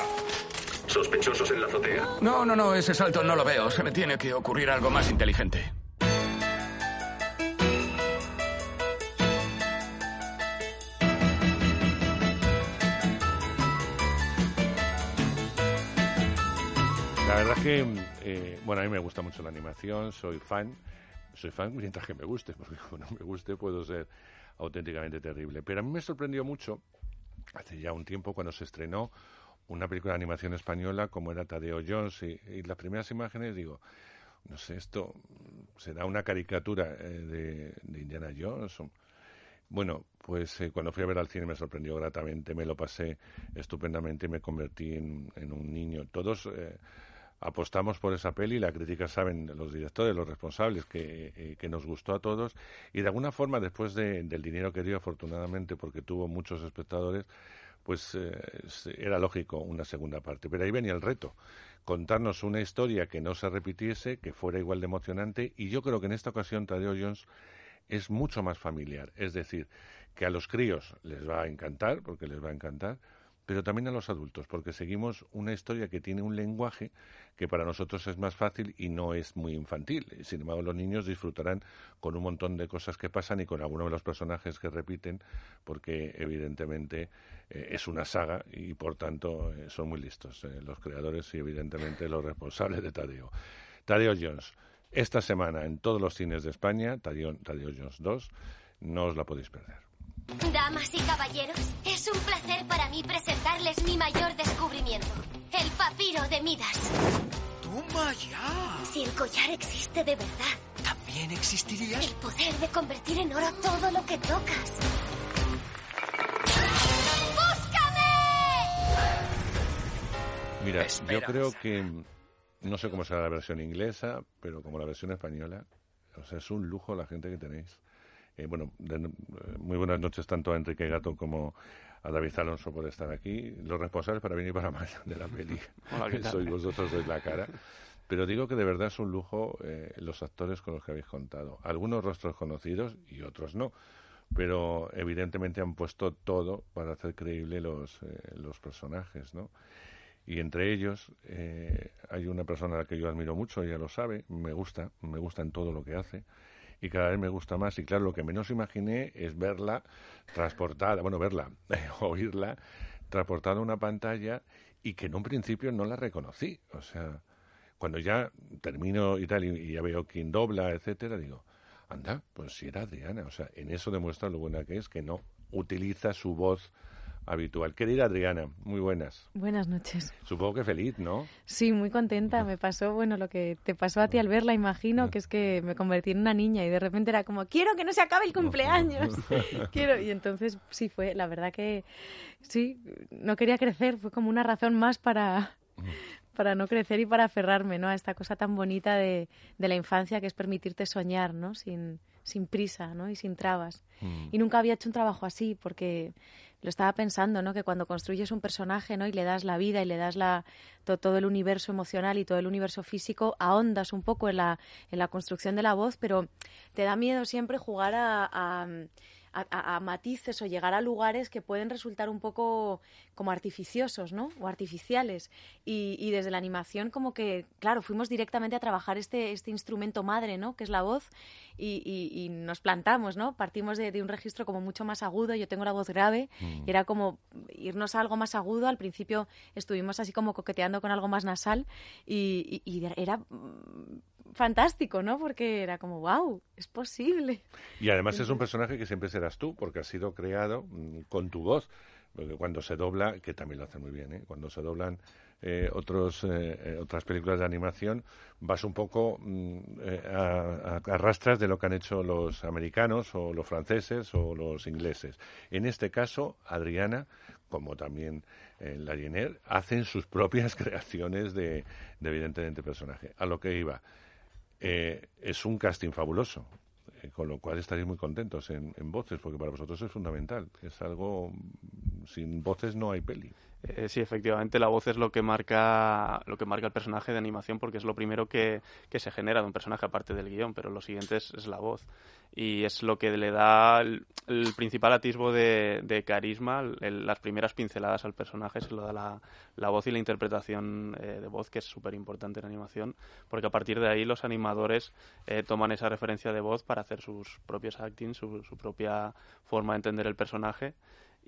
¿Sospechosos en la azotea? No, no, no, ese salto no lo veo. Se me tiene que ocurrir algo más inteligente. Verdad que, eh, bueno, a mí me gusta mucho la animación, soy fan. Soy fan mientras que me guste, porque como no me guste puedo ser auténticamente terrible. Pero a mí me sorprendió mucho, hace ya un tiempo, cuando se estrenó una película de animación española como era Tadeo Jones, y, y las primeras imágenes digo, no sé, esto será una caricatura eh, de, de, Indiana Jones. Bueno, pues eh, cuando fui a ver al cine me sorprendió gratamente, me lo pasé estupendamente y me convertí en, en un niño. Todos eh, apostamos por esa peli, la crítica saben, los directores, los responsables, que, eh, que nos gustó a todos. Y de alguna forma después de, del dinero que dio afortunadamente porque tuvo muchos espectadores, pues eh, era lógico una segunda parte. Pero ahí venía el reto, contarnos una historia que no se repitiese, que fuera igual de emocionante y yo creo que en esta ocasión Tadeo Jones es mucho más familiar, es decir, que a los críos les va a encantar, porque les va a encantar, pero también a los adultos, porque seguimos una historia que tiene un lenguaje que para nosotros es más fácil y no es muy infantil. Sin embargo, los niños disfrutarán con un montón de cosas que pasan y con algunos de los personajes que repiten, porque evidentemente eh, es una saga y por tanto eh, son muy listos eh, los creadores y evidentemente los responsables de Tadeo. Tadeo Jones, esta semana en todos los cines de España, Tadeo, Tadeo Jones 2, no os la podéis perder. Damas y caballeros, es un placer para mí presentarles mi mayor descubrimiento, el papiro de Midas. ¡Toma ya! Si el collar existe de verdad, ¿también existiría? El poder de convertir en oro todo lo que tocas. ¡Búscame! Mira, yo creo que no sé cómo será la versión inglesa, pero como la versión española, o sea, es un lujo la gente que tenéis. Eh, bueno, de, eh, muy buenas noches tanto a Enrique Gato como a David Alonso por estar aquí. Los responsables para venir para mal de la peli. Hola, Sois vosotros de la cara. Pero digo que de verdad es un lujo eh, los actores con los que habéis contado. Algunos rostros conocidos y otros no. Pero evidentemente han puesto todo para hacer creíble los, eh, los personajes, ¿no? Y entre ellos eh, hay una persona a la que yo admiro mucho, ella lo sabe, me gusta, me gusta en todo lo que hace y cada vez me gusta más. Y claro, lo que menos imaginé es verla transportada, bueno, verla, oírla transportada a una pantalla y que en un principio no la reconocí. O sea, cuando ya termino y tal, y, ya veo quién dobla, etcétera, digo, anda, pues si era Adriana. O sea, en eso demuestra lo buena que es, que no utiliza su voz habitual. Querida Adriana, muy buenas. Buenas noches. Supongo que feliz, ¿no? Sí, muy contenta. Me pasó, bueno, lo que te pasó a ti al verla, imagino, que es que me convertí en una niña y de repente era como, quiero que no se acabe el cumpleaños. quiero. Y entonces, sí, fue, la verdad que sí, no quería crecer, fue como una razón más para, para no crecer y para aferrarme ¿no? a esta cosa tan bonita de, de la infancia que es permitirte soñar ¿no? sin, sin prisa ¿no? y sin trabas. Y nunca había hecho un trabajo así porque lo estaba pensando, ¿no? Que cuando construyes un personaje, ¿no? Y le das la vida y le das la, todo el universo emocional y todo el universo físico, ahondas un poco en la, en la construcción de la voz, pero te da miedo siempre jugar a a, matices o llegar a lugares que pueden resultar un poco como artificiosos, ¿no? O artificiales. Y, desde la animación como que, claro, fuimos directamente a trabajar este, este instrumento madre, ¿no? Que es la voz y, nos plantamos, ¿no? Partimos de, un registro como mucho más agudo, yo tengo la voz grave mm. y era como irnos a algo más agudo. Al principio estuvimos así como coqueteando con algo más nasal y, y era fantástico, ¿no? Porque era como, wow, es posible. Y además es un personaje que siempre serás tú, porque ha sido creado mm, con tu voz. Porque cuando se dobla, que también lo hace muy bien, ¿eh? cuando se doblan eh, otros, eh, otras películas de animación, vas un poco mm, a, a, rastras de lo que han hecho los americanos o los franceses o los ingleses. En este caso, Adriana, como también la Jenner, hacen sus propias creaciones de, de evidentemente personaje. A lo que iba. Eh, es un casting fabuloso, eh, con lo cual estaréis muy contentos en, en, voces, porque para vosotros es fundamental. Es algo, sin voces no hay peli. Eh, sí, efectivamente, la voz es lo que marca lo que marca el personaje de animación porque es lo primero que, que se genera de un personaje aparte del guion, pero lo siguiente es, la voz. Y es lo que le da el, principal atisbo de, de carisma, las primeras pinceladas al personaje se lo da la, la voz y la interpretación eh, de voz que es súper importante en animación porque a partir de ahí los animadores eh, toman esa referencia de voz para hacer sus propios acting, su, su propia forma de entender el personaje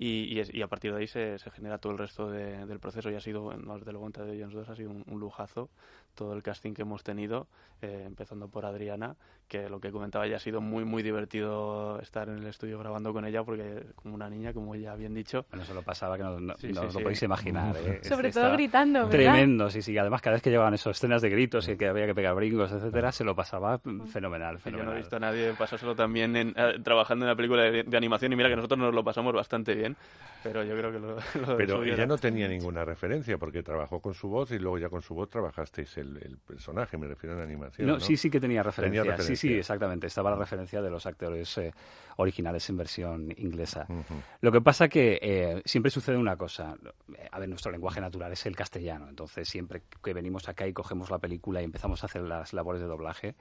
y, y, a partir de ahí se, se genera todo el resto del proceso y ha sido, no, desde luego entre Jones 2 ha sido un, lujazo todo el casting que hemos tenido, eh, empezando por Adriana, que lo que comentaba ya ha sido muy muy divertido estar en el estudio grabando con ella porque como una niña, como ya bien dicho. Bueno, eso lo pasaba que no, no, os lo podéis imaginar. ¿eh? Sobre todo gritando, ¿verdad? Tremendo, sí, sí. Además, cada vez que llevaban esas escenas de gritos y que había que pegar brincos, etcétera, se lo pasaba fenomenal, fenomenal. Yo no he visto a nadie pasárselo también en, eh, trabajando en una película de, animación y mira que nosotros nos lo pasamos bastante bien, pero yo creo que lo, lo Pero ella no tenía ninguna referencia porque trabajó con su voz y luego ya con su voz trabajasteis el, el personaje, me refiero a la animación. No, sí, sí que tenía referencia. Sí, sí, exactamente. Estaba la referencia de los actores eh, originales en versión inglesa. Lo que pasa que eh, siempre sucede una cosa. A ver, nuestro lenguaje natural es el castellano. Entonces, siempre que venimos acá y cogemos la película y empezamos a hacer las labores de doblaje,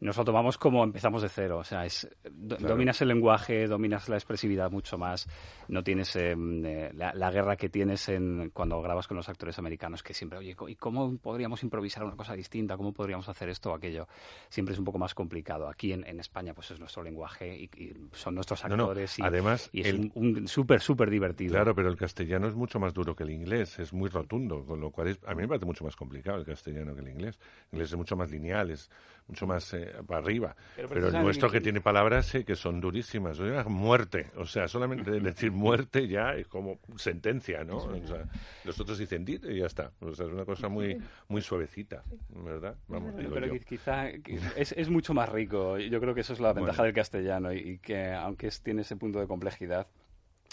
nos lo tomamos como empezamos de cero. O sea, es, dominas el lenguaje, dominas la expresividad mucho más. No tienes em, eh, la, guerra que tienes en, cuando grabas con los actores americanos, que siempre, oye, ¿y cómo podríamos improvisar una cosa distinta? ¿Cómo podríamos hacer esto o aquello? Siempre es un poco más complicado. Aquí en, España, pues es nuestro lenguaje y, son nuestros actores. Y, Además, y es un súper, súper divertido. Claro, pero el castellano es mucho más duro que el inglés, es muy rotundo, con lo cual es, a mí me parece mucho más complicado el castellano que el inglés. El inglés es mucho más lineal, es mucho más eh, para arriba. Pero, el nuestro que tiene palabras eh, que son durísimas. muerte. O sea, solamente decir muerte ya es como sentencia, ¿no? O sea, los otros dicen dit y ya está. O sea, es una cosa muy muy suavecita, ¿verdad? Vamos, pero quizá es, es, mucho más rico. Yo creo que eso es la ventaja del castellano y, que aunque es, tiene ese punto de complejidad,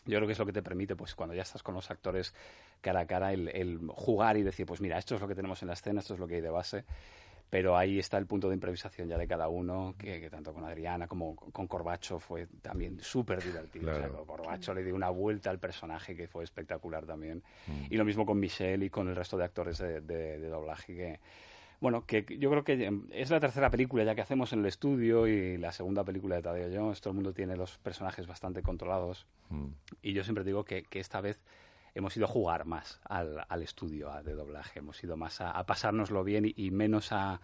yo creo que es lo que te permite, pues cuando ya estás con los actores cara a cara, el, el, jugar y decir, pues mira, esto es lo que tenemos en la escena, esto es lo que hay de base pero ahí está el punto de improvisación ya de cada uno, que, tanto con Adriana como con Corbacho fue también súper divertido. Corbacho le dio una vuelta al personaje que fue espectacular también. Mm. Y lo mismo con Michelle y con el resto de actores de, doblaje que... Bueno, que yo creo que es la tercera película ya que hacemos en el estudio y la segunda película de Tadeo Jones. Todo el mundo tiene los personajes bastante controlados. Mm. Y yo siempre digo que, que esta vez hemos ido a jugar más al, al estudio de doblaje, hemos ido más a, pasárnoslo bien y, menos a,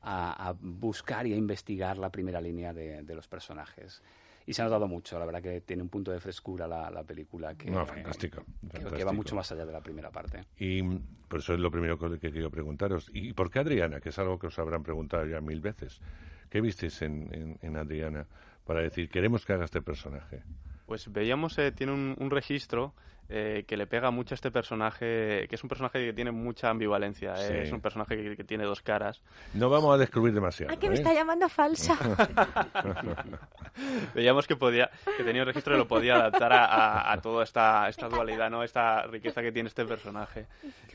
a, buscar y a investigar la primera línea de, los personajes. Y se ha notado mucho, la verdad que tiene un punto de frescura la, la película que, no, fantástico, que, va mucho más allá de la primera parte. Y por eso es lo primero que, que quiero preguntaros. ¿Y por qué Adriana? Que es algo que os habrán preguntado ya mil veces. ¿Qué visteis en, en, Adriana para decir, queremos que haga este personaje? Pues veíamos, eh, tiene un, un registro eh, que le pega mucho a este personaje, que es un personaje que tiene mucha ambivalencia, ¿eh? Sí. es un personaje que, que tiene dos caras. No vamos a descubrir demasiado. ¡Ay, que me ¿eh? está llamando falsa! Veíamos que podía, que tenía un registro y lo podía adaptar a, a- a toda esta, esta dualidad, ¿no? Esta riqueza que tiene este personaje.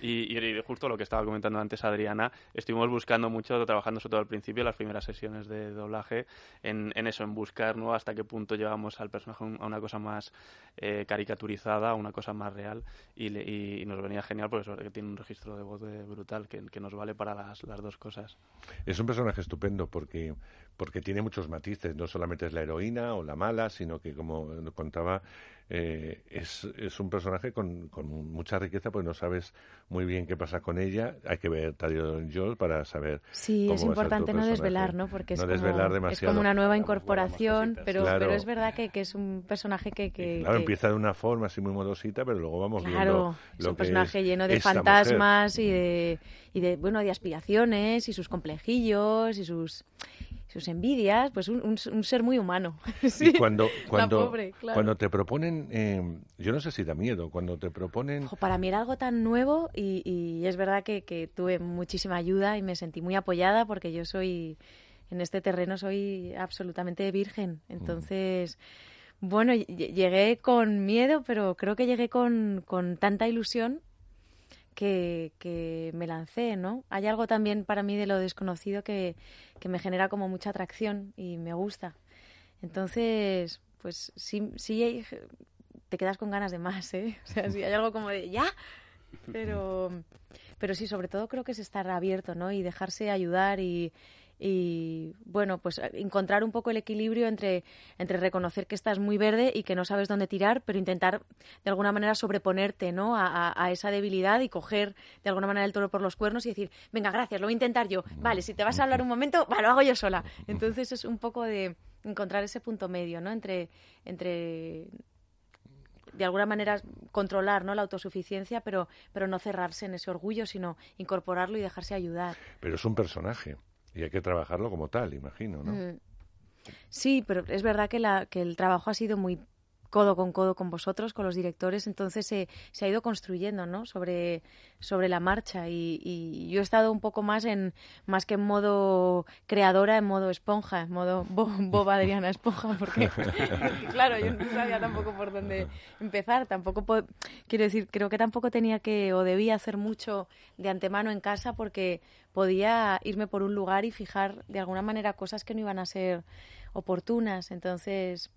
Y, y justo lo que estaba comentando antes Adriana, estuvimos buscando mucho, trabajando sobre todo al principio, las primeras sesiones de doblaje, en, en eso, en buscar, ¿no? Hasta qué punto llegamos al personaje a una cosa más eh, caricaturizada, a una cosa más real, y, le- y- y nos venía genial porque que tiene un registro de voz brutal que, que nos vale para las, las dos cosas. Es un personaje estupendo porque, porque tiene muchos matices. No solamente es la heroína o la mala, sino que, como contaba, eh, es, es un personaje con, con mucha riqueza, pues no sabes muy bien qué pasa con ella. Hay que ver Tario Joel para saber. Sí, cómo es importante no desvelar, ¿no? Porque es, No como, es como una nueva incorporación, pero, Claro. pero es verdad que, que es un personaje que... que- Claro, que- empieza de una forma así muy modosita, pero luego vamos Claro, viendo es lo un que personaje es lleno de mujer. fantasmas y de, y de, bueno, de aspiraciones y sus complejillos y sus, sus envidias, pues un, un- un ser muy humano. Sí, Y cuando, cuando, pobre, claro. cuando te proponen, eh, yo no sé si da miedo, cuando te proponen Ojo, para mí era algo tan nuevo y, y es verdad que, que tuve muchísima ayuda y me sentí muy apoyada porque yo soy, en este terreno soy absolutamente virgen. Entonces, bueno, ll- llegué con miedo, pero creo que llegué con, con tanta ilusión que, que me lancé, ¿no? Hay algo también para mí de lo desconocido que, que me genera como mucha atracción y me gusta. Entonces, pues sí, sí te quedas con ganas de más, ¿eh? O sea, sí hay algo como de ya, pero, pero sí, sobre todo creo que es estar abierto, ¿no? Y dejarse ayudar y, y bueno, pues encontrar un poco el equilibrio entre, entre reconocer que estás muy verde y que no sabes dónde tirar, pero intentar de alguna manera sobreponerte, ¿no? A esa debilidad y coger de alguna manera el toro por los cuernos y decir, venga, gracias, lo voy a intentar yo. Vale, si te vas a hablar un momento, va, lo hago yo sola. Entonces es un poco de encontrar ese punto medio, ¿no? Entre, entre de alguna manera controlar ¿no? la autosuficiencia, pero, pero no cerrarse en ese orgullo, sino incorporarlo y dejarse ayudar. Pero es un personaje y hay que trabajarlo como tal, imagino, ¿no? Mm. Sí, pero es verdad que, la, que el trabajo ha sido muy codo con codo con vosotros, con los directores, entonces se, se ha ido construyendo, ¿no? Sobre, sobre la marcha y, y yo he estado un poco más en, más que en modo creadora, en modo esponja, en modo bo- boba Adriana esponja, porque claro, yo no sabía tampoco por dónde empezar, tampoco po- quiero decir, creo que tampoco tenía que o debía hacer mucho de antemano en casa porque podía irme por un lugar y fijar de alguna manera cosas que no iban a ser oportunas, entonces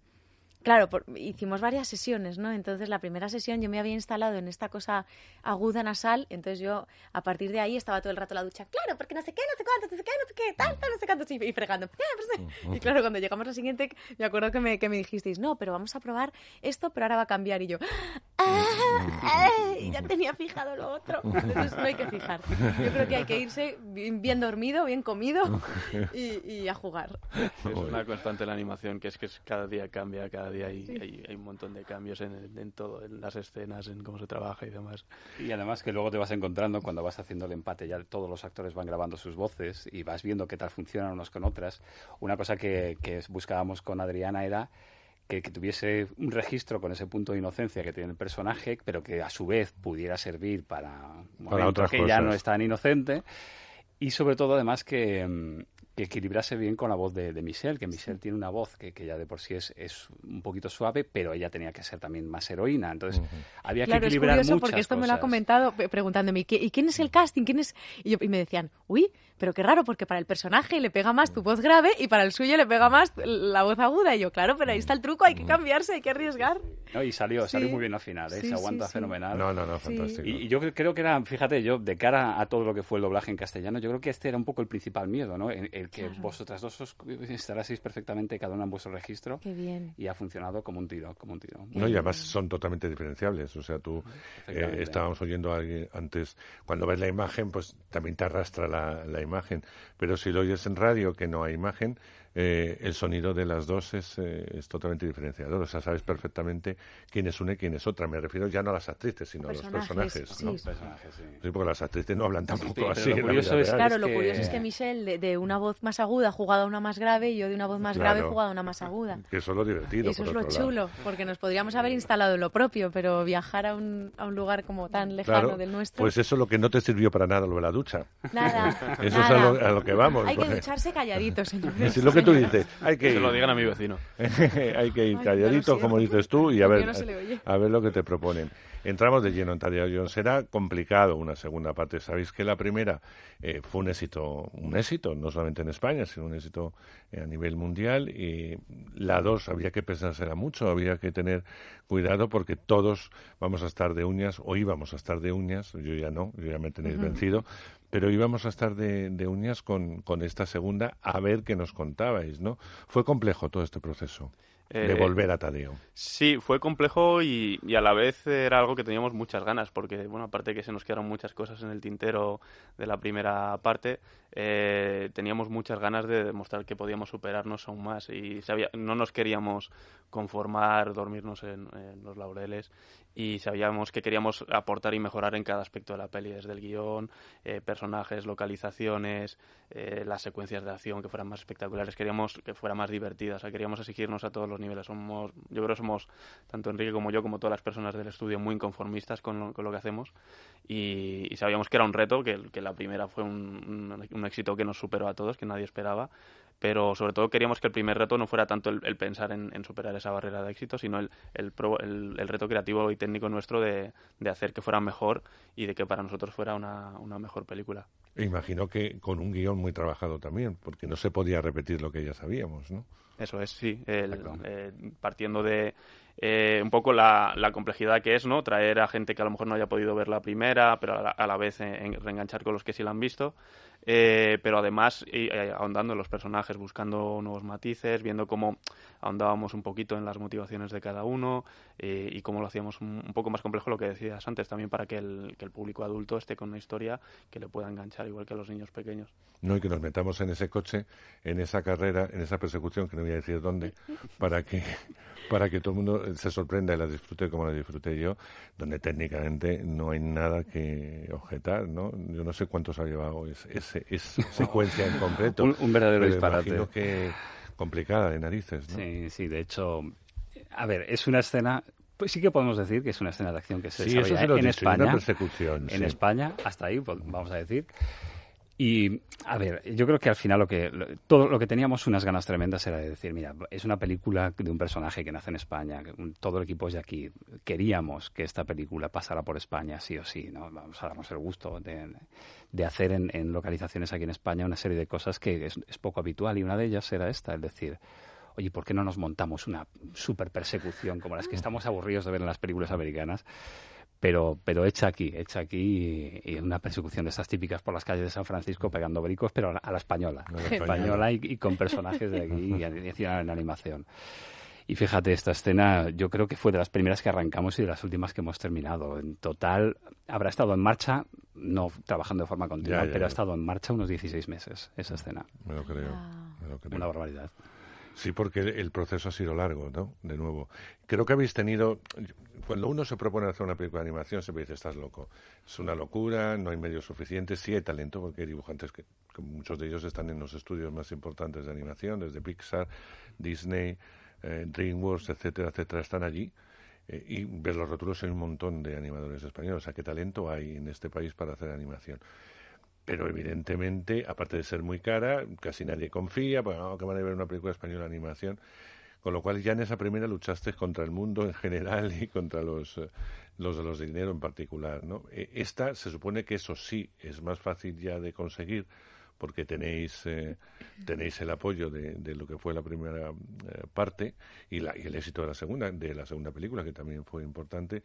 Claro, por- hicimos varias sesiones, ¿no? Entonces, la primera sesión yo me había instalado en esta cosa aguda nasal, entonces yo, a partir de ahí, estaba todo el rato en la ducha, claro, porque no sé qué, no sé cuánto, no sé qué, no sé qué, tal, tal, no sé cuánto, y fregando. "Ah, pero sí". Y claro, cuando llegamos a la siguiente, me acuerdo que me, que me dijisteis, no, pero vamos a probar esto, pero ahora va a cambiar, y yo, "Ah, ah", ya tenía fijado lo otro. Entonces, no hay que fijar. Yo creo que hay que irse bien, dormido, bien comido y, y a jugar. Es una constante la animación, que es que cada día cambia, cada día hay, hay, hay un montón de cambios en, en todo, en las escenas, en cómo se trabaja y demás. Y además que luego te vas encontrando cuando vas haciendo el empate, ya todos los actores van grabando sus voces y vas viendo qué tal funcionan unos con otras. Una cosa que, que buscábamos con Adriana era que, que tuviese un registro con ese punto de inocencia que tiene el personaje, pero que a su vez pudiera servir para, un Para otras que ya no cosas. es tan inocente. Y sobre todo, además, que, mm, que equilibrase bien con la voz de, de Michelle, que Michelle tiene una voz que, que ya de por sí es, es un poquito suave, pero ella tenía que ser también más heroína. Entonces, había que Claro, es equilibrar curioso muchas porque esto me lo ha comentado preguntándome, ¿y, qué- y quién es el casting? ¿Quién es? Y, yo- y me decían, uy, pero qué raro, porque para el personaje le pega más tu voz grave y para el suyo le pega más la voz aguda. Y yo, claro, pero ahí está el truco, hay que cambiarse, hay que arriesgar. No, y salió, Sí. salió muy bien al final, ¿eh? Sí, se aguanta sí, sí. fenomenal. No, no, no, fantástico. Y, y yo cre- creo que era, fíjate, yo, de cara a todo lo que fue el doblaje en castellano, yo creo que este era un poco el principal miedo, ¿no? El, el que Claro. vosotras dos os instalaseis perfectamente cada una en vuestro registro. Qué bien. Y ha funcionado como un tiro, como un tiro. No, y además son totalmente diferenciables. O sea, tú eh, estábamos oyendo a alguien antes, cuando ves la imagen, pues también te arrastra la, la imagen. Pero si lo oyes en radio, que no hay imagen, eh, el sonido de las dos es, eh, es totalmente diferenciador. O sea, sabes perfectamente quién es una y quién es otra. Me refiero ya no a las actrices, sino a los personajes. sí. ¿no? Personajes, sí. Sí, porque las actrices no hablan tampoco así. lo curioso es-. Claro, lo que- curioso es que Michelle, de, de una voz más aguda, ha jugado a una más grave y yo de una voz más grave he jugado a una más aguda. Que eso es lo divertido. Eso por es lo lado. chulo, porque nos podríamos haber instalado en lo propio, pero viajar a un, a un lugar como tan lejano Claro, del nuestro. pues eso es lo que no te sirvió para nada, lo de la ducha. Nada. Eso nada. es a lo, a lo que vamos. Hay que ducharse calladitos, señores. Es lo que tú dices. Hay que Que se ir. lo digan a mi vecino. hay que ir como dices tú, y a ver, no a ver lo que te proponen. Entramos de lleno en Tarea. Será complicado una segunda parte. Sabéis que la primera eh, fue un éxito, un éxito, no solamente en España, sino un éxito eh, a nivel mundial. Y la dos había que pensársela mucho, había que tener cuidado porque todos vamos a estar de uñas, o íbamos a estar de uñas, yo ya no, yo ya me tenéis Ujú. vencido, pero íbamos a estar de, de uñas con, con esta segunda a ver qué nos contabais, ¿no? Fue complejo todo este proceso de Eh, volver a Tadeo. Sí, fue complejo y, y a la vez era algo que teníamos muchas ganas, porque, bueno, aparte que se nos quedaron muchas cosas en el tintero de la primera parte, eh, teníamos muchas ganas de demostrar que podíamos superarnos aún más y sabía, no nos queríamos conformar, dormirnos en, en los laureles y sabíamos que queríamos aportar y mejorar en cada aspecto de la peli, desde el guion, eh, personajes, localizaciones, eh, las secuencias de acción que fueran más espectaculares, queríamos que fuera más divertida, o sea, queríamos exigirnos a todos los niveles. Somos, yo creo que somos, tanto Enrique como yo, como todas las personas del estudio, muy inconformistas con lo, con lo que hacemos y, y sabíamos que era un reto, que, la primera fue un, un- un éxito que nos superó a todos, que nadie esperaba, pero sobre todo queríamos que el primer reto no fuera tanto el, el pensar en, en superar esa barrera de éxito, sino el, el, pro- el- reto creativo y técnico nuestro de, de hacer que fuera mejor y de que para nosotros fuera una, una mejor película. Imagino que con un guion muy trabajado también, porque no se podía repetir lo que ya sabíamos, ¿no? Eso es, sí. El- eh, partiendo de eh, un poco la, la complejidad que es, ¿no? Traer a gente que a lo mejor no haya podido ver la primera, pero a la, a la vez eh, en- reenganchar con los que sí la han visto. Eh, pero además eh, ahondando en los personajes, buscando nuevos matices, viendo cómo ahondábamos un poquito en las motivaciones de cada uno eh, y cómo lo hacíamos un, un poco más complejo, lo que decías antes, también para que el, que el público adulto esté con una historia que le pueda enganchar igual que a los niños pequeños. No, y que nos metamos en ese coche, en esa carrera, en esa persecución, que no voy a decir dónde, para que, para que todo el mundo se sorprenda y la disfrute como la disfruté yo, donde técnicamente no hay nada que objetar, ¿no? Yo no sé cuántos ha llevado ese, ese- esa secuencia en concreto. Un- un verdadero pero disparate. Imagino que complicada de narices, ¿no? Sí, sí, de hecho, a ver, es una escena, pues sí que podemos decir que es una escena de acción que se Sí, eso desarrolla sí lo en dicho, y una España. persecución, En sí. España, hasta ahí, pues, vamos a decir. Y, a ver, yo creo que al final lo que lo- todo lo que teníamos unas ganas tremendas era de decir, mira, es una película de un personaje que nace en España, que un- todo el equipo es de aquí. Queríamos que esta película pasara por España, sí o sí, ¿no? Vamos a darnos el gusto de, de hacer en, en localizaciones aquí en España una serie de cosas que es, es poco habitual y una de ellas era esta, es decir, oye, ¿por qué no nos montamos una super persecución como las que estamos aburridos de ver en las películas americanas? Pero, pero hecha aquí, hecha aquí y, y una persecución de estas típicas por las calles de San Francisco pegando bricos, pero a la, a la española, la española, española. y, y con personajes de aquí y, en animación. Y fíjate, esta escena yo creo que fue de las primeras que arrancamos y de las últimas que hemos terminado. En total habrá estado en marcha, no trabajando de forma continua, Ya, ya, pero ya. ha estado en marcha unos 16 meses esa escena. Me lo creo. me lo creo. Una barbaridad. Sí, porque el proceso ha sido largo, ¿no? De nuevo. Creo que habéis tenido... Cuando uno se propone hacer una película de animación, siempre dice, estás loco. Es una locura, no hay medios suficientes. Sí hay talento, porque hay dibujantes que, que muchos de ellos están en los estudios más importantes de animación, desde Pixar, Disney, eh, DreamWorks, etcétera, etcétera, están allí. Eh, y ver los rótulos hay un montón de animadores españoles. O sea, qué talento hay en este país para hacer animación pero evidentemente, aparte de ser muy cara, casi nadie confía, pues no, que van a ver una película española de animación, con lo cual ya en esa primera luchaste contra el mundo en general y contra los, eh, los de los de dinero en particular, ¿no? Eh, Esta se supone que eso sí es más fácil ya de conseguir porque tenéis eh, tenéis el apoyo de, lo que fue la primera eh, parte y, la, y el éxito de la segunda de la segunda película que también fue importante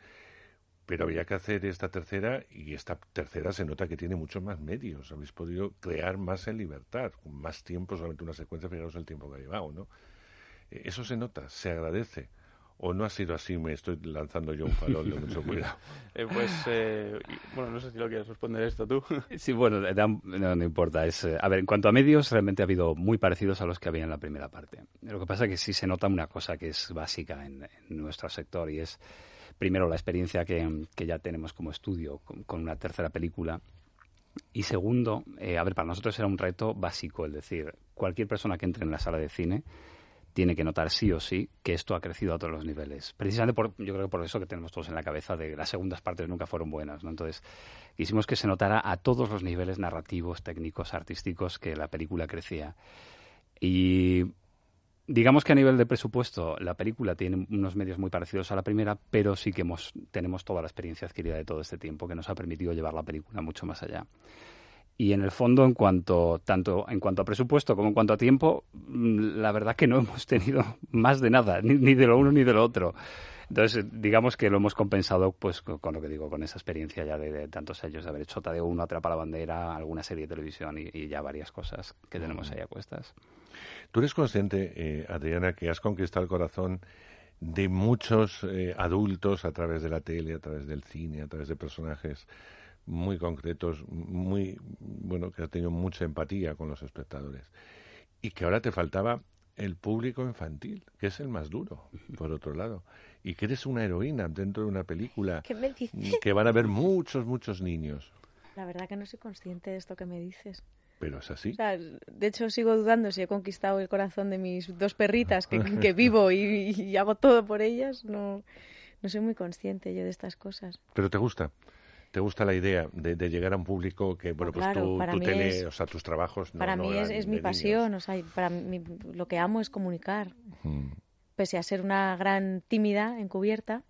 pero había que hacer esta tercera y esta tercera se nota que tiene muchos más medios. Habéis podido crear más en libertad, más tiempo, solamente una secuencia, fijaros el tiempo que ha llevado, ¿no? Eh, Eso se nota, se agradece. ¿O no ha sido así? Me estoy lanzando yo un farol de mucho cuidado. Eh, pues, eh, bueno, no sé si lo quieres responder esto tú. sí, bueno, no, no, importa. Es, a ver, en cuanto a medios, realmente ha habido muy parecidos a los que había en la primera parte. Lo que pasa es que sí se nota una cosa que es básica en, nuestro sector y es, primero, la experiencia que, que ya tenemos como estudio con, con una tercera película y segundo, eh, a ver, para nosotros era un reto básico, es decir, cualquier persona que entre en la sala de cine tiene que notar sí o sí que esto ha crecido a todos los niveles. Precisamente por, yo creo que por eso que tenemos todos en la cabeza de las segundas partes nunca fueron buenas, ¿no? Entonces, quisimos que se notara a todos los niveles narrativos, técnicos, artísticos que la película crecía. Y digamos que a nivel de presupuesto la película tiene unos medios muy parecidos a la primera, pero sí que hemos, tenemos toda la experiencia adquirida de todo este tiempo que nos ha permitido llevar la película mucho más allá. Y en el fondo, en cuanto, tanto en cuanto a presupuesto como en cuanto a tiempo, mm, la verdad que no hemos tenido más de nada, ni, de lo uno ni de lo otro. Entonces, digamos que lo hemos compensado pues con, lo que digo, con esa experiencia ya de, tantos años de haber hecho Tadeo uno Atrapa la Bandera, alguna serie de televisión y, ya varias cosas que tenemos ahí a cuestas. ¿Tú eres consciente, eh, Adriana, que has conquistado el corazón de muchos eh, adultos a través de la tele, a través del cine, a través de personajes muy concretos, muy, bueno, que has tenido mucha empatía con los espectadores. Y que ahora te faltaba el público infantil, que es el más duro, por otro lado. Y que eres una heroína dentro de una película que van a ver muchos, muchos niños. La verdad que no soy consciente de esto que me dices. Pero es así. de hecho, sigo dudando si he conquistado el corazón de mis dos perritas, que, que vivo y, y, hago todo por ellas. No, no soy muy consciente yo de estas cosas. ¿Pero te gusta? ¿Te gusta la idea de, llegar a un público que, bueno, pues tú, tele, o sea, tus trabajos... para mí es, mi pasión, o sea, para mí lo que amo es comunicar. Pese a ser una gran tímida, encubierta,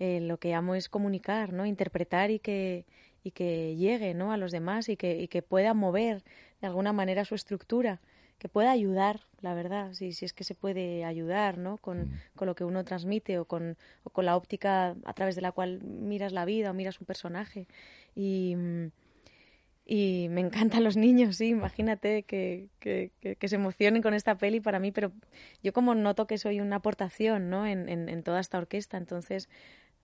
eh, lo que amo es comunicar, ¿no? Interpretar y que, y que llegue, ¿no? A los demás y que, y que pueda mover de alguna manera su estructura que pueda ayudar, la verdad, si, si es que se puede ayudar, ¿no? Con, mm. con lo que uno transmite o con, o con la óptica a través de la cual miras la vida o miras un personaje. Y, y me encantan los niños, sí, imagínate que, que, que, se emocionen con esta peli para mí, pero yo como noto que soy una aportación, ¿no? En, en, en toda esta orquesta, entonces,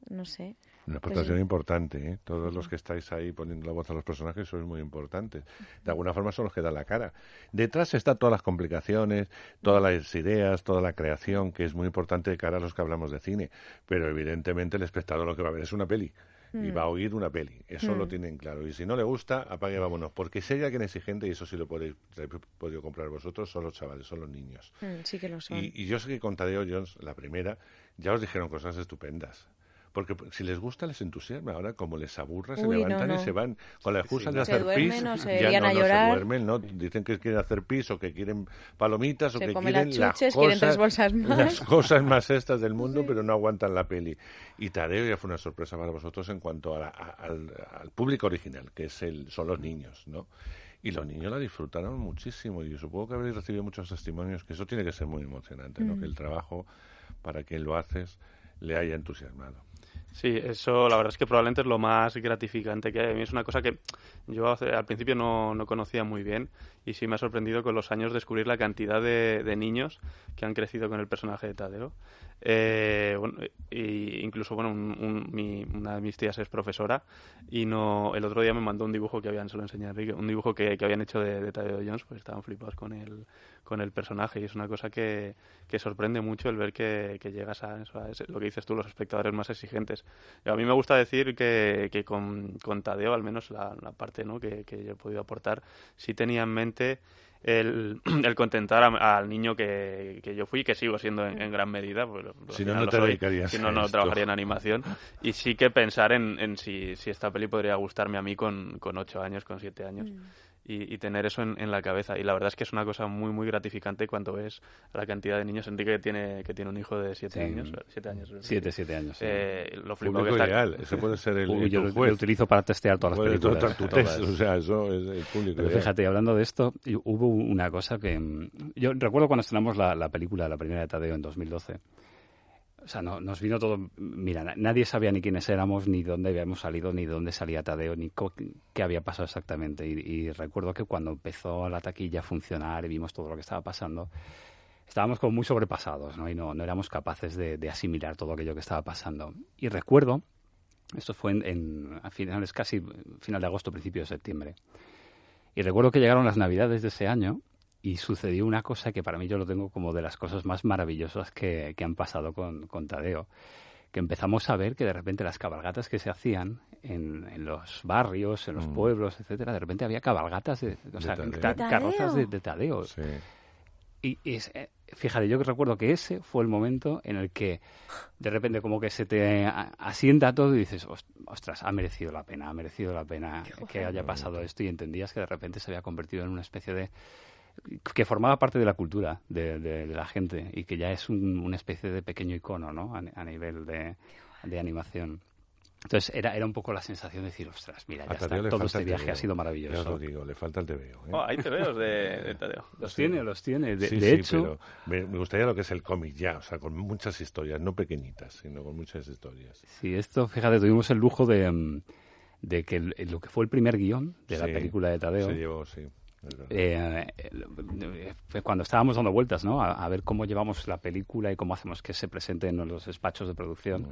no sé. Una pues aportación importante, ¿eh? Todos los que estáis ahí poniendo la voz a los personajes sois muy importantes. De alguna forma son los que dan la cara. Detrás están todas las complicaciones, todas las ideas, toda la creación, que es muy importante de cara a los que hablamos de cine. Pero evidentemente el espectador lo que va a ver es una peli. Y va a mm. oír una peli. Eso lo mm. tienen claro. Y si no le gusta, apague vámonos. Porque si hay alguien exigente, y eso sí lo podéis, podido comprar vosotros, son los chavales, son los niños. Mm, sí que lo son. Y, y yo sé que con Tadeo Jones, la primera, ya os dijeron cosas estupendas. Porque si les gusta, les entusiasma. Ahora, como les aburra, se levantan y se van. Con la excusa de hacer pis, ya no, se duermen, ¿no? Dicen que quieren hacer pis o que quieren palomitas o que quieren las, cosas, más. las cosas más estas del mundo, pero no aguantan la peli. Y Tadeo ya fue una sorpresa para vosotros en cuanto al, al, público original, que es el, son los niños, ¿no? y los niños la disfrutaron muchísimo y supongo que habréis recibido muchos testimonios que eso tiene que ser muy emocionante, ¿no? Mm. Que el trabajo para quien lo haces le haya entusiasmado. Sí, eso la verdad es que probablemente es lo más gratificante que hay. A mí es una cosa que yo al principio no, no, conocía muy bien y sí me ha sorprendido con los años descubrir la cantidad de, de niños que han crecido con el personaje de Tadeo. Eh, bueno, incluso, bueno, una de mis tías es profesora y no el otro día me mandó un dibujo que habían, se lo enseñé Enrique, un dibujo que, que habían hecho de, de Tadeo Jones, pues estaban flipados con el, con el personaje y es una cosa que, que sorprende mucho el ver que, que llegas a, eso, a lo que dices tú, los espectadores más exigentes. a mí me gusta decir que, que con, con Tadeo, al menos la, la parte ¿no? que, que yo he podido aportar, sí tenía en mente el, el contentar al niño que, que, yo fui, que sigo siendo en, gran medida. Pues, si no, no te dedicarías. Si no, no trabajaría en animación. Y sí que pensar en, en si, si, esta peli podría gustarme a mí con, con 8 años, con 7 años. Mm y, tener eso en, la cabeza. Y la verdad es que es una cosa muy, muy gratificante cuando ves la cantidad de niños. Enrique que tiene, que tiene un hijo de 7 años. 7 años. 7, 7 años. Eh, lo flipo que está... ideal. Ese puede ser el, yo lo utilizo para testear todas las películas. o sea, eso es el público. Pero fíjate, hablando de esto, hubo una cosa que... Mm, yo recuerdo cuando estrenamos la, la película, la primera de Tadeo, en 2012 o sea, no, nos vino todo. Mira, nadie sabía ni quiénes éramos, ni dónde habíamos salido, ni dónde salía Tadeo, ni qué había pasado exactamente. Y, recuerdo que cuando empezó la taquilla a funcionar y vimos todo lo que estaba pasando, estábamos como muy sobrepasados, ¿no? Y no, no éramos capaces de, de asimilar todo aquello que estaba pasando. Y recuerdo, esto fue en, en- a finales, casi final de agosto, principio de septiembre. Y recuerdo que llegaron las navidades de ese año y sucedió una cosa que para mí yo lo tengo como de las cosas más maravillosas que, que han pasado con, con Tadeo. Que empezamos a ver que de repente las cabalgatas que se hacían en, en los barrios, en los pueblos, etcétera, de repente había cabalgatas, de, o sea, Tadeo. ca- ¿De Tadeo? carrozas de, de Tadeo. Y, y es- eh, fíjate, yo recuerdo que ese fue el momento en el que de repente como que se te asienta todo y dices, "Os- ostras, ha merecido la pena, ha merecido la pena que haya pasado esto y entendías que de repente se había convertido en una especie de que formaba parte de la cultura de, de- de la gente y que ya es un- una especie de pequeño icono, ¿no? A, a nivel de, de animación. Entonces era, era un poco la sensación de decir, ostras, mira, ya A está, todo este viaje TVO. ha sido Ya os maravilloso. lo digo, le falta el TVO. ¿eh? Oh, hay tebeos de, de Tadeo. Los tiene, los tiene. De, Sí, de sí, hecho, pero me, gustaría lo que es el cómic ya, o sea, con muchas historias, no pequeñitas, sino con muchas historias. Sí, esto, fíjate, tuvimos el lujo de, mm, de que el- lo que fue el primer guion de la Sí, película de Tadeo. Se llevó, sí. Eh, eh, cuando estábamos dando vueltas, ¿no? A, a ver cómo llevamos la película y cómo hacemos que se presente en los despachos de producción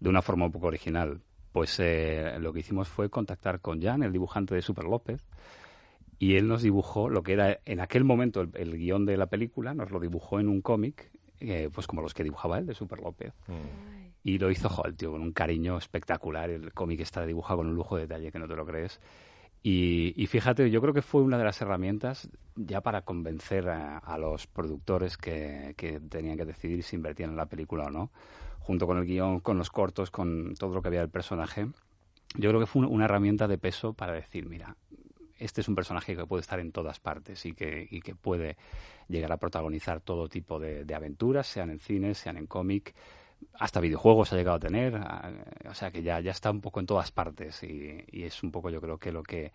de una forma un poco original. Pues eh, lo que hicimos fue contactar con Jan, el dibujante de Super López, y él nos dibujó lo que era en aquel momento el, el guion de la película, nos lo dibujó en un cómic, eh, pues como los que dibujaba él de Super López. Y lo hizo, joder, tío, con un cariño espectacular. El cómic está dibujado con un lujo de detalle que no te lo crees. Y, y fíjate, yo creo que fue una de las herramientas ya para convencer a, los productores que, que tenían que decidir si invertían en la película o no, junto con el guion, con los cortos, con todo lo que había del personaje. Yo creo que fue una herramienta de peso para decir, mira, este es un personaje que puede estar en todas partes y que, y que puede llegar a protagonizar todo tipo de, de aventuras, sean en cine, sean en cómic, hasta videojuegos ha llegado a tener, o sea que ya, ya está un poco en todas partes y, y es un poco yo creo que lo que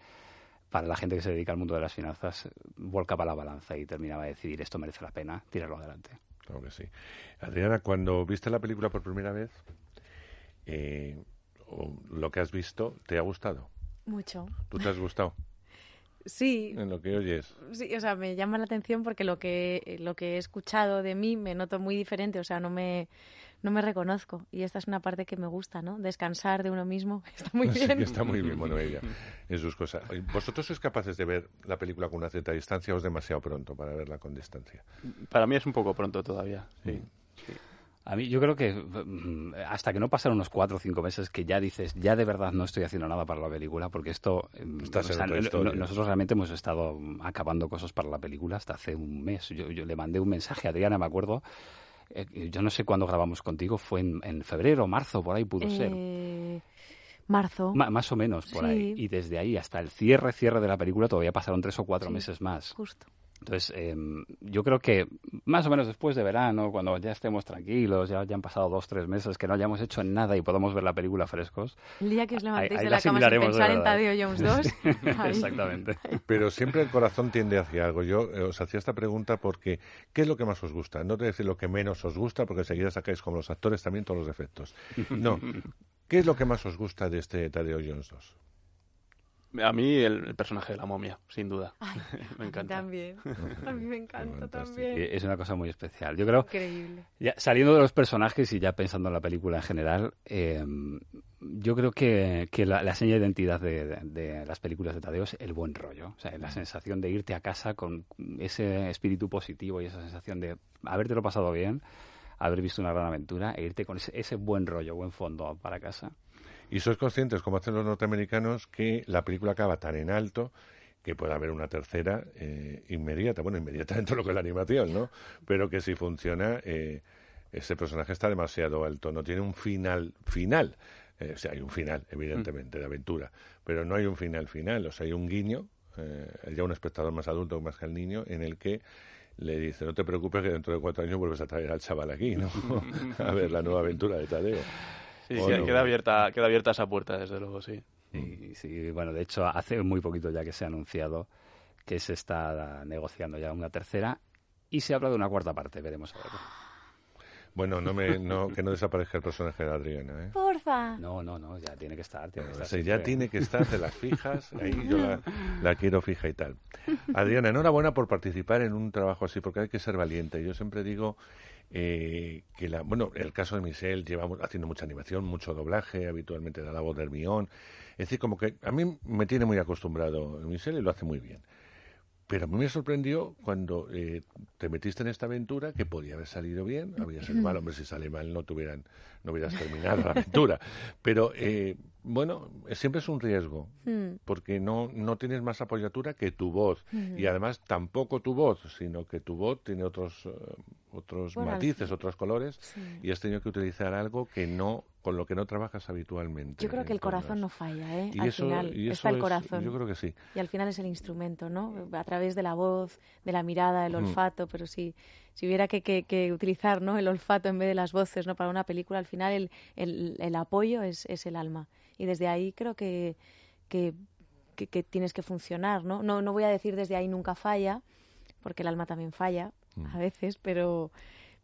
para la gente que se dedica al mundo de las finanzas volcaba la balanza y terminaba de decidir esto merece la pena tirarlo adelante. Claro que sí. Adriana, cuando viste la película por primera vez, eh, lo que has visto, ¿te ha gustado? Mucho. ¿Tú te has gustado Sí, en lo que oyes? sí, o sea, me llama la atención porque lo que lo que he escuchado de mí me noto muy diferente, o sea, no me no me reconozco y esta es una parte que me gusta, ¿no? Descansar de uno mismo está muy Sí, bien. está muy bien, bueno, ella, en sus cosas. ¿Vosotros sois capaces de ver la película con una cierta distancia o es demasiado pronto para verla con distancia? Para mí es un poco pronto todavía. Sí. A mí yo creo que mm, hasta que no pasan unos cuatro o cinco meses que ya dices, ya de verdad no estoy haciendo nada para la película, porque esto... mm, o sea, nosotros realmente hemos estado acabando cosas para la película hasta hace un mes. Yo, yo le mandé un mensaje a Adriana, me acuerdo, eh, yo no sé cuándo grabamos contigo, fue en, en febrero o marzo, por ahí pudo ser. Eh, marzo. Ma- más o menos por ahí. Y desde ahí hasta el cierre, cierre de la película todavía pasaron tres o cuatro Sí, meses más. Justo. Entonces, eh, yo creo que más o menos después de verano, cuando ya estemos tranquilos, ya, ya han pasado dos, tres meses, que no hayamos hecho nada y podamos ver la película frescos. El día que os levantéis ahí de la la cama sin pensar en verdad. Tadeo Jones 2. ahí. Exactamente. Pero siempre el corazón tiende hacia algo. Yo eh, os hacía esta pregunta porque ¿qué es lo que más os gusta? No te voy a decir lo que menos os gusta porque enseguida sacáis como los actores también todos los defectos. No. ¿Qué es lo que más os gusta de este Tadeo Jones 2? A mí el, el personaje de la momia, sin duda. Ay, me encanta. También. A mí me encanta también. Es una cosa muy especial. Yo creo, Increíble. ya, saliendo de los personajes y ya pensando en la película en general, eh, yo creo que, que la, la seña de identidad de, de- de las películas de Tadeo es el buen rollo. O sea, la sensación de irte a casa con ese espíritu positivo y esa sensación de habértelo pasado bien, haber visto una gran aventura e irte con ese, ese buen rollo, buen fondo para casa. Y sois conscientes, como hacen los norteamericanos, que la película acaba tan en alto que puede haber una tercera eh, inmediata. Bueno, inmediata dentro de lo que es la animación, ¿no? Pero que si funciona, eh, ese personaje está demasiado alto, no tiene un final final. Eh, o sea, hay un final, evidentemente, de aventura, pero no hay un final final. O sea, hay un guiño, eh, ya un espectador más adulto más que el niño, en el que le dice, no te preocupes que dentro de cuatro años vuelves a traer al chaval aquí, ¿no? a ver la nueva aventura de Tadeo. Sí, queda, abierta, queda abierta esa puerta, desde luego, sí. Y sí, bueno, de hecho, hace muy poquito ya que se ha anunciado que se está negociando ya una tercera y se habla de una cuarta parte, veremos a ver. Bueno, no me, no, que no desaparezca el personaje de Adriana, ¿eh? Porfa. No, no, no, ya tiene que estar. Tiene que O estar sea, ya tiene que estar de las fijas, ahí yo la, la quiero fija y tal. Adriana, enhorabuena por participar en un trabajo así, porque hay que ser valiente. Yo siempre digo eh, que, la, bueno, el caso de Michelle, llevamos haciendo mucha animación, mucho doblaje, habitualmente da la voz de Hermión. Es decir, como que a mí me tiene muy acostumbrado Michelle y lo hace muy bien. Pero a mí me sorprendió cuando eh, te metiste en esta aventura que podía haber salido bien, había sido mal, hombre, si sale mal no tuvieran, no hubieras terminado la aventura. Pero eh, bueno, siempre es un riesgo, Mm. porque no, no tienes más apoyatura que tu voz. Ujú. Y además tampoco tu voz, sino que tu voz tiene otros, eh, otros Bueno, matices, otros colores, Sí. y has tenido que utilizar algo que no, con lo que no trabajas habitualmente. Yo creo que el corazón no falla, ¿eh? Y al eso- final y está el es- corazón. yo creo que sí. Y al final es el instrumento, ¿no? A través de la voz, de la mirada, Mm. olfato, pero si, si hubiera que, que- que utilizar ¿no? el olfato en vez de las voces ¿no? para una película, al final el, el, el apoyo es, es el alma. Y desde ahí creo que, que, que- que tienes que funcionar, ¿no? ¿no? No voy a decir desde ahí nunca falla, porque el alma también falla Mm. a veces, pero,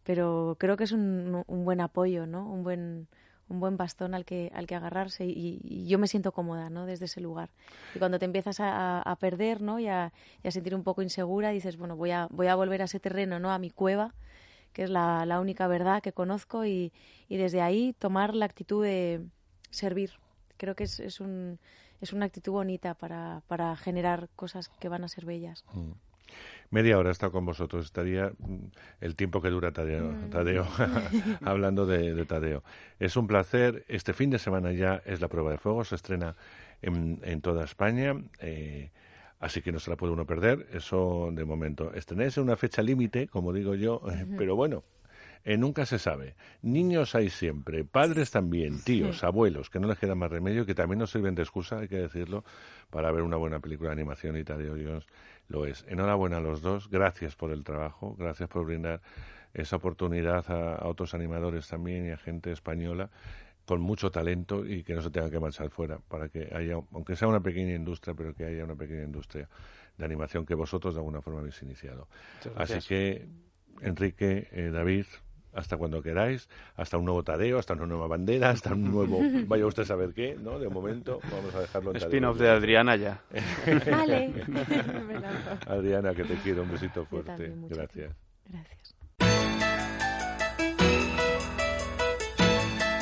pero creo que es un, un buen apoyo, ¿no? Un buen un buen bastón al que al que agarrarse y, yo me siento cómoda no desde ese lugar. Y cuando te empiezas a, perder no y a, a sentir un poco insegura dices bueno voy a voy a volver a ese terreno no a mi cueva que es la, la única verdad que conozco y, y desde ahí tomar la actitud de servir. Creo que es, es un es una actitud bonita para, para generar cosas que van a ser bellas. Mm. Media hora está con vosotros. Estaría mm, el tiempo que dura Tadeo, Mm. Tadeo hablando de, de Tadeo. Es un placer. Este fin de semana ya es la prueba de fuego. Se estrena en, en toda España. eh, así que no se la puede uno perder. Eso de momento. Estrenáis en una fecha límite, como digo yo. Pero bueno. eh, nunca se sabe. Niños hay siempre, padres también, tíos, abuelos, que no les queda más remedio, que también nos sirven de excusa, hay que decirlo, para ver una buena película de animación y Tadeo Jones lo es. Enhorabuena a los dos, gracias por el trabajo, gracias por brindar esa oportunidad a, a otros animadores también y a gente española con mucho talento y que no se tenga que marchar fuera para que haya, aunque sea una pequeña industria, pero que haya una pequeña industria de animación que vosotros de alguna forma habéis iniciado. Así que, Enrique, eh, David, hasta cuando queráis, hasta un nuevo Tadeo, hasta una nueva bandera, hasta un nuevo, vaya usted a saber qué, ¿no? De momento vamos a dejarlo en. Spin-off de Adriana ya. Vale. Adriana, que te quiero, un besito fuerte. también. Gracias. gracias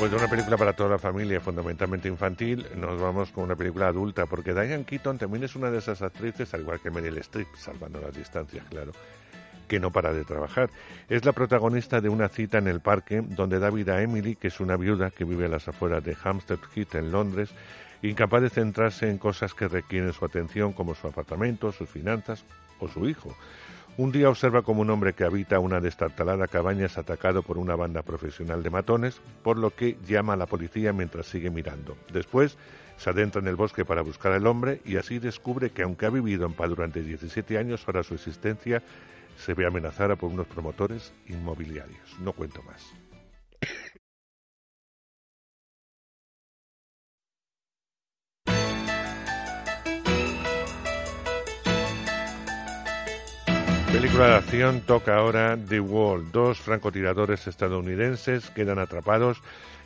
Pues de una película para toda la familia, fundamentalmente infantil, nos vamos con una película adulta, porque Diane Keaton también es una de esas actrices, al igual que Meryl Streep, salvando las distancias, claro, que no para de trabajar. Es la protagonista de una cita en el parque donde da vida a Emily, que es una viuda que vive a las afueras de Hampstead Heath en Londres, incapaz de centrarse en cosas que requieren su atención, como su apartamento, sus finanzas o su hijo. Un día observa como un hombre que habita una destartalada cabaña es atacado por una banda profesional de matones, por lo que llama a la policía mientras sigue mirando. Después se adentra en el bosque para buscar al hombre y así descubre que aunque ha vivido en paz durante 17 años, ahora su existencia se ve amenazada por unos promotores inmobiliarios. No cuento más. Película de acción toca ahora The Wall. Dos francotiradores estadounidenses quedan atrapados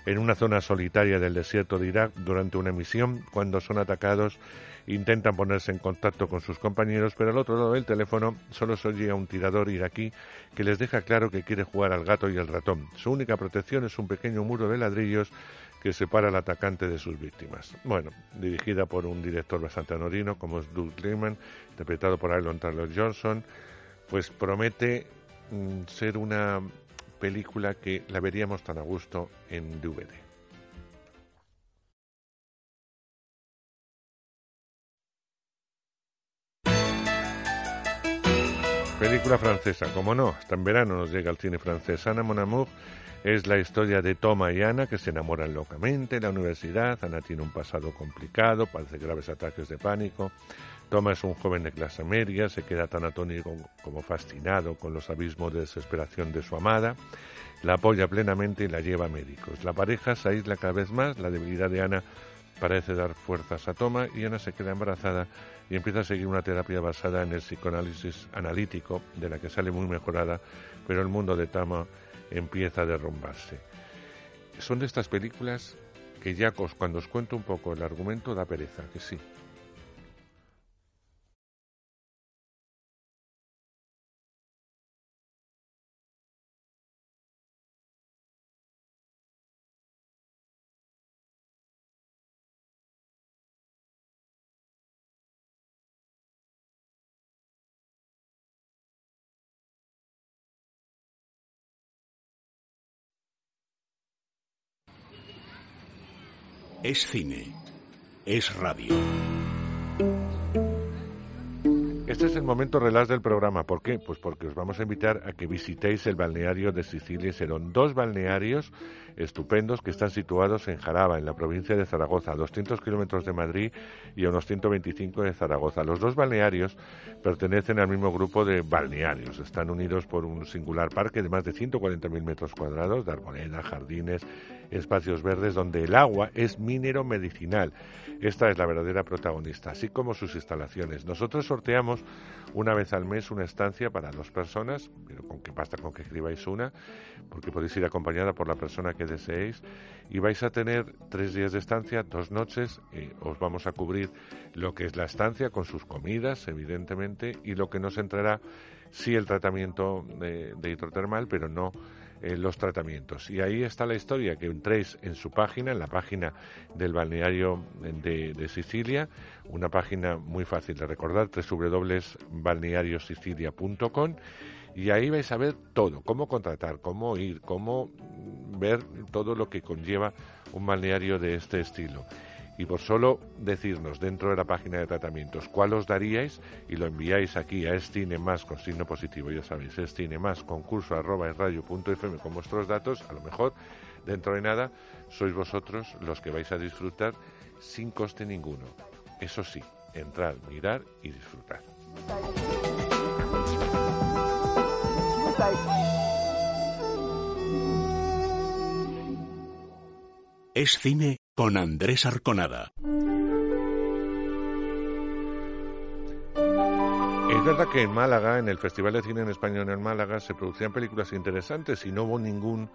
en una zona solitaria del desierto de Irak durante una misión. Cuando son atacados intentan ponerse en contacto con sus compañeros, pero al otro lado del teléfono solo se oye a un tirador iraquí que les deja claro que quiere jugar al gato y el ratón. Su única protección es un pequeño muro de ladrillos que separa al atacante de sus víctimas. Bueno, dirigida por un director bastante anodino como es Doug Liman, interpretado por Aaron Taylor Johnson, pues promete mm, ser una película que la veríamos tan a gusto en DVD. Película francesa, como no, hasta en verano nos llega al cine francés. Ana Mon Amour es la historia de Toma y Ana que se enamoran locamente en la universidad. Ana tiene un pasado complicado, padece graves ataques de pánico. Toma es un joven de clase media, se queda tan atónico como fascinado con los abismos de desesperación de su amada. La apoya plenamente y la lleva a médicos. La pareja se aísla cada vez más, la debilidad de Ana parece dar fuerzas a Toma y Ana se queda embarazada y empieza a seguir una terapia basada en el psicoanálisis analítico, de la que sale muy mejorada, pero el mundo de Toma empieza a derrumbarse. Son de estas películas que ya cuando os cuento un poco el argumento da pereza, que sí. Es cine. Es radio. Este es el momento relax del programa. ¿Por qué? Pues porque os vamos a invitar a que visitéis el balneario de Sicilia y Serón. Dos balnearios estupendos que están situados en Jaraba, en la provincia de Zaragoza, a 200 kilómetros de Madrid y a unos 125 de Zaragoza. Los dos balnearios pertenecen al mismo grupo de balnearios. Están unidos por un singular parque de más de 140.000 metros cuadrados de arboleda, jardines, espacios verdes donde el agua es minero medicinal. Esta es la verdadera protagonista, así como sus instalaciones. Nosotros sorteamos una vez al mes una estancia para dos personas, pero con que basta con que escribáis una, porque podéis ir acompañada por la persona que deseéis y vais a tener tres días de estancia, dos noches, os vamos a cubrir lo que es la estancia con sus comidas, evidentemente, y lo que nos entrará sí el tratamiento de hidrotermal, pero no eh, los tratamientos. Y ahí está la historia, que entréis en su página, en la página del balneario de, de Sicilia, una página muy fácil de recordar, www.balneariosicilia.com y ahí vais a ver todo, cómo contratar, cómo ir, cómo ver todo lo que conlleva un balneario de este estilo y por solo decirnos dentro de la página de tratamientos cuál os daríais y lo enviáis aquí a Estine más con signo positivo, ya sabéis, Estine más concurso arroba radio.fm con vuestros datos, a lo mejor dentro de nada sois vosotros los que vais a disfrutar sin coste ninguno. Eso sí, entrar, mirar y disfrutar. Es cine con Andrés Arconada. Es verdad que en Málaga, en el Festival de Cine en Español en Málaga, se producían películas interesantes y no hubo ningún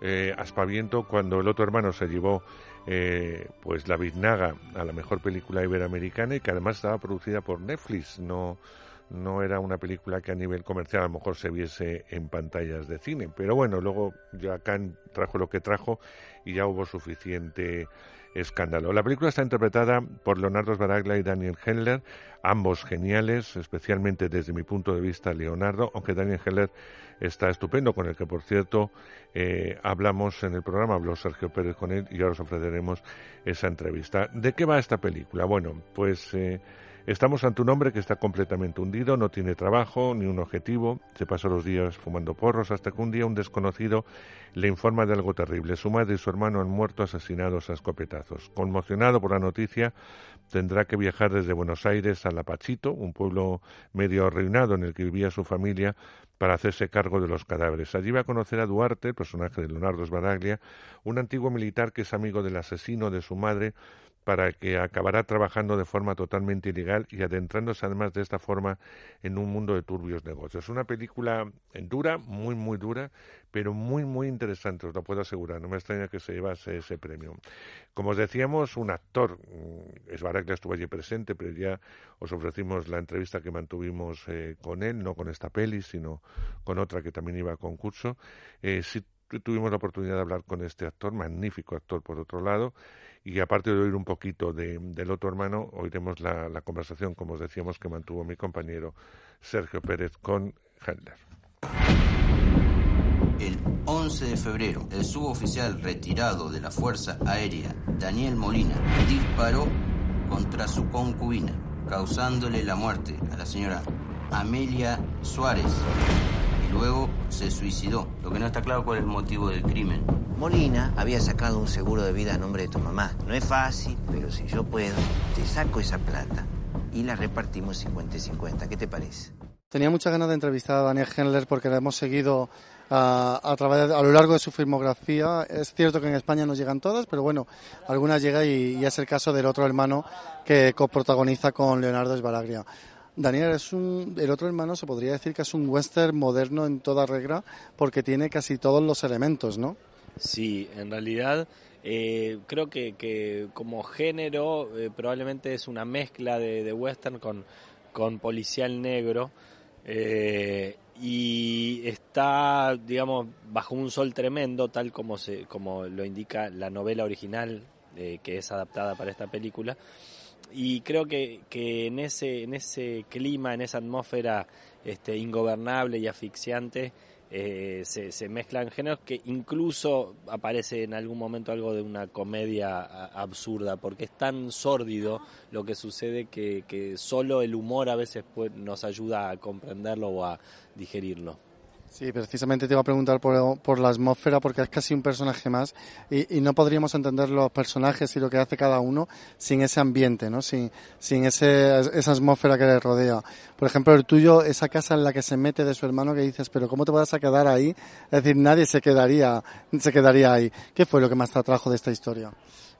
eh, aspaviento cuando el otro hermano se llevó eh, pues la Biznaga a la mejor película iberoamericana y que además estaba producida por Netflix, no no era una película que a nivel comercial a lo mejor se viese en pantallas de cine. Pero bueno, luego ya Khan trajo lo que trajo y ya hubo suficiente escándalo. La película está interpretada por Leonardo Sbaraglia y Daniel Hendler, ambos geniales, especialmente desde mi punto de vista Leonardo, aunque Daniel Hendler está estupendo, con el que por cierto eh, hablamos en el programa, habló Sergio Pérez con él y ahora os ofreceremos esa entrevista. ¿De qué va esta película? Bueno, pues... Eh, Estamos ante un hombre que está completamente hundido, no tiene trabajo ni un objetivo, se pasa los días fumando porros hasta que un día un desconocido le informa de algo terrible. Su madre y su hermano han muerto asesinados a escopetazos. Conmocionado por la noticia, tendrá que viajar desde Buenos Aires a Lapachito, un pueblo medio arruinado en el que vivía su familia, para hacerse cargo de los cadáveres. Allí va a conocer a Duarte, el personaje de Leonardo Sbaraglia, un antiguo militar que es amigo del asesino de su madre, para que acabará trabajando de forma totalmente ilegal y adentrándose además de esta forma en un mundo de turbios negocios. Una película dura, muy, muy dura, pero muy, muy interesante, os lo puedo asegurar. No me extraña que se llevase ese premio. Como os decíamos, un actor, mm, es que estuvo allí presente, pero ya os ofrecimos la entrevista que mantuvimos eh, con él, no con esta peli, sino con otra que también iba a concurso. Eh, sí tuvimos la oportunidad de hablar con este actor, magnífico actor por otro lado, y aparte de oír un poquito de, del otro hermano, oiremos la, la, conversación, como os decíamos, que mantuvo mi compañero Sergio Pérez con Handler. El 11 de febrero, el suboficial retirado de la Fuerza Aérea, Daniel Molina, disparó contra su concubina, causándole la muerte a la señora Amelia Suárez luego se suicidó. Lo que no está claro cuál es el motivo del crimen. Molina había sacado un seguro de vida a nombre de tu mamá. No es fácil, pero si yo puedo, te saco esa plata y la repartimos 50 y 50. ¿Qué te parece? Tenía muchas ganas de entrevistar a Daniel Hendler porque la hemos seguido a, a, través, a lo largo de su filmografía. Es cierto que en España no llegan todas, pero bueno, algunas llegan y, y es el caso del otro hermano que coprotagoniza con Leonardo Sbaraglia. Daniel, es un, el otro hermano se podría decir que es un western moderno en toda regla porque tiene casi todos los elementos, ¿no? Sí, en realidad eh, creo que, que, como género eh, probablemente es una mezcla de, western con, con policial negro eh, y está, digamos, bajo un sol tremendo, tal como, se, como lo indica la novela original eh, que es adaptada para esta película. Y creo que, que en, ese, en ese clima, en esa atmósfera este, ingobernable y asfixiante, eh, se, se, mezclan géneros que incluso aparece en algún momento algo de una comedia absurda, porque es tan sórdido lo que sucede que, que solo el humor a veces nos ayuda a comprenderlo o a digerirlo. Sí, precisamente te iba a preguntar por, por, la atmósfera, porque es casi un personaje más y, y, no podríamos entender los personajes y lo que hace cada uno sin ese ambiente, ¿no? Sin, sin ese, esa atmósfera que le rodea. Por ejemplo, el tuyo, esa casa en la que se mete de su hermano que dices, pero ¿cómo te vas a quedar ahí? Es decir, nadie se quedaría, se quedaría ahí. ¿Qué fue lo que más te atrajo de esta historia?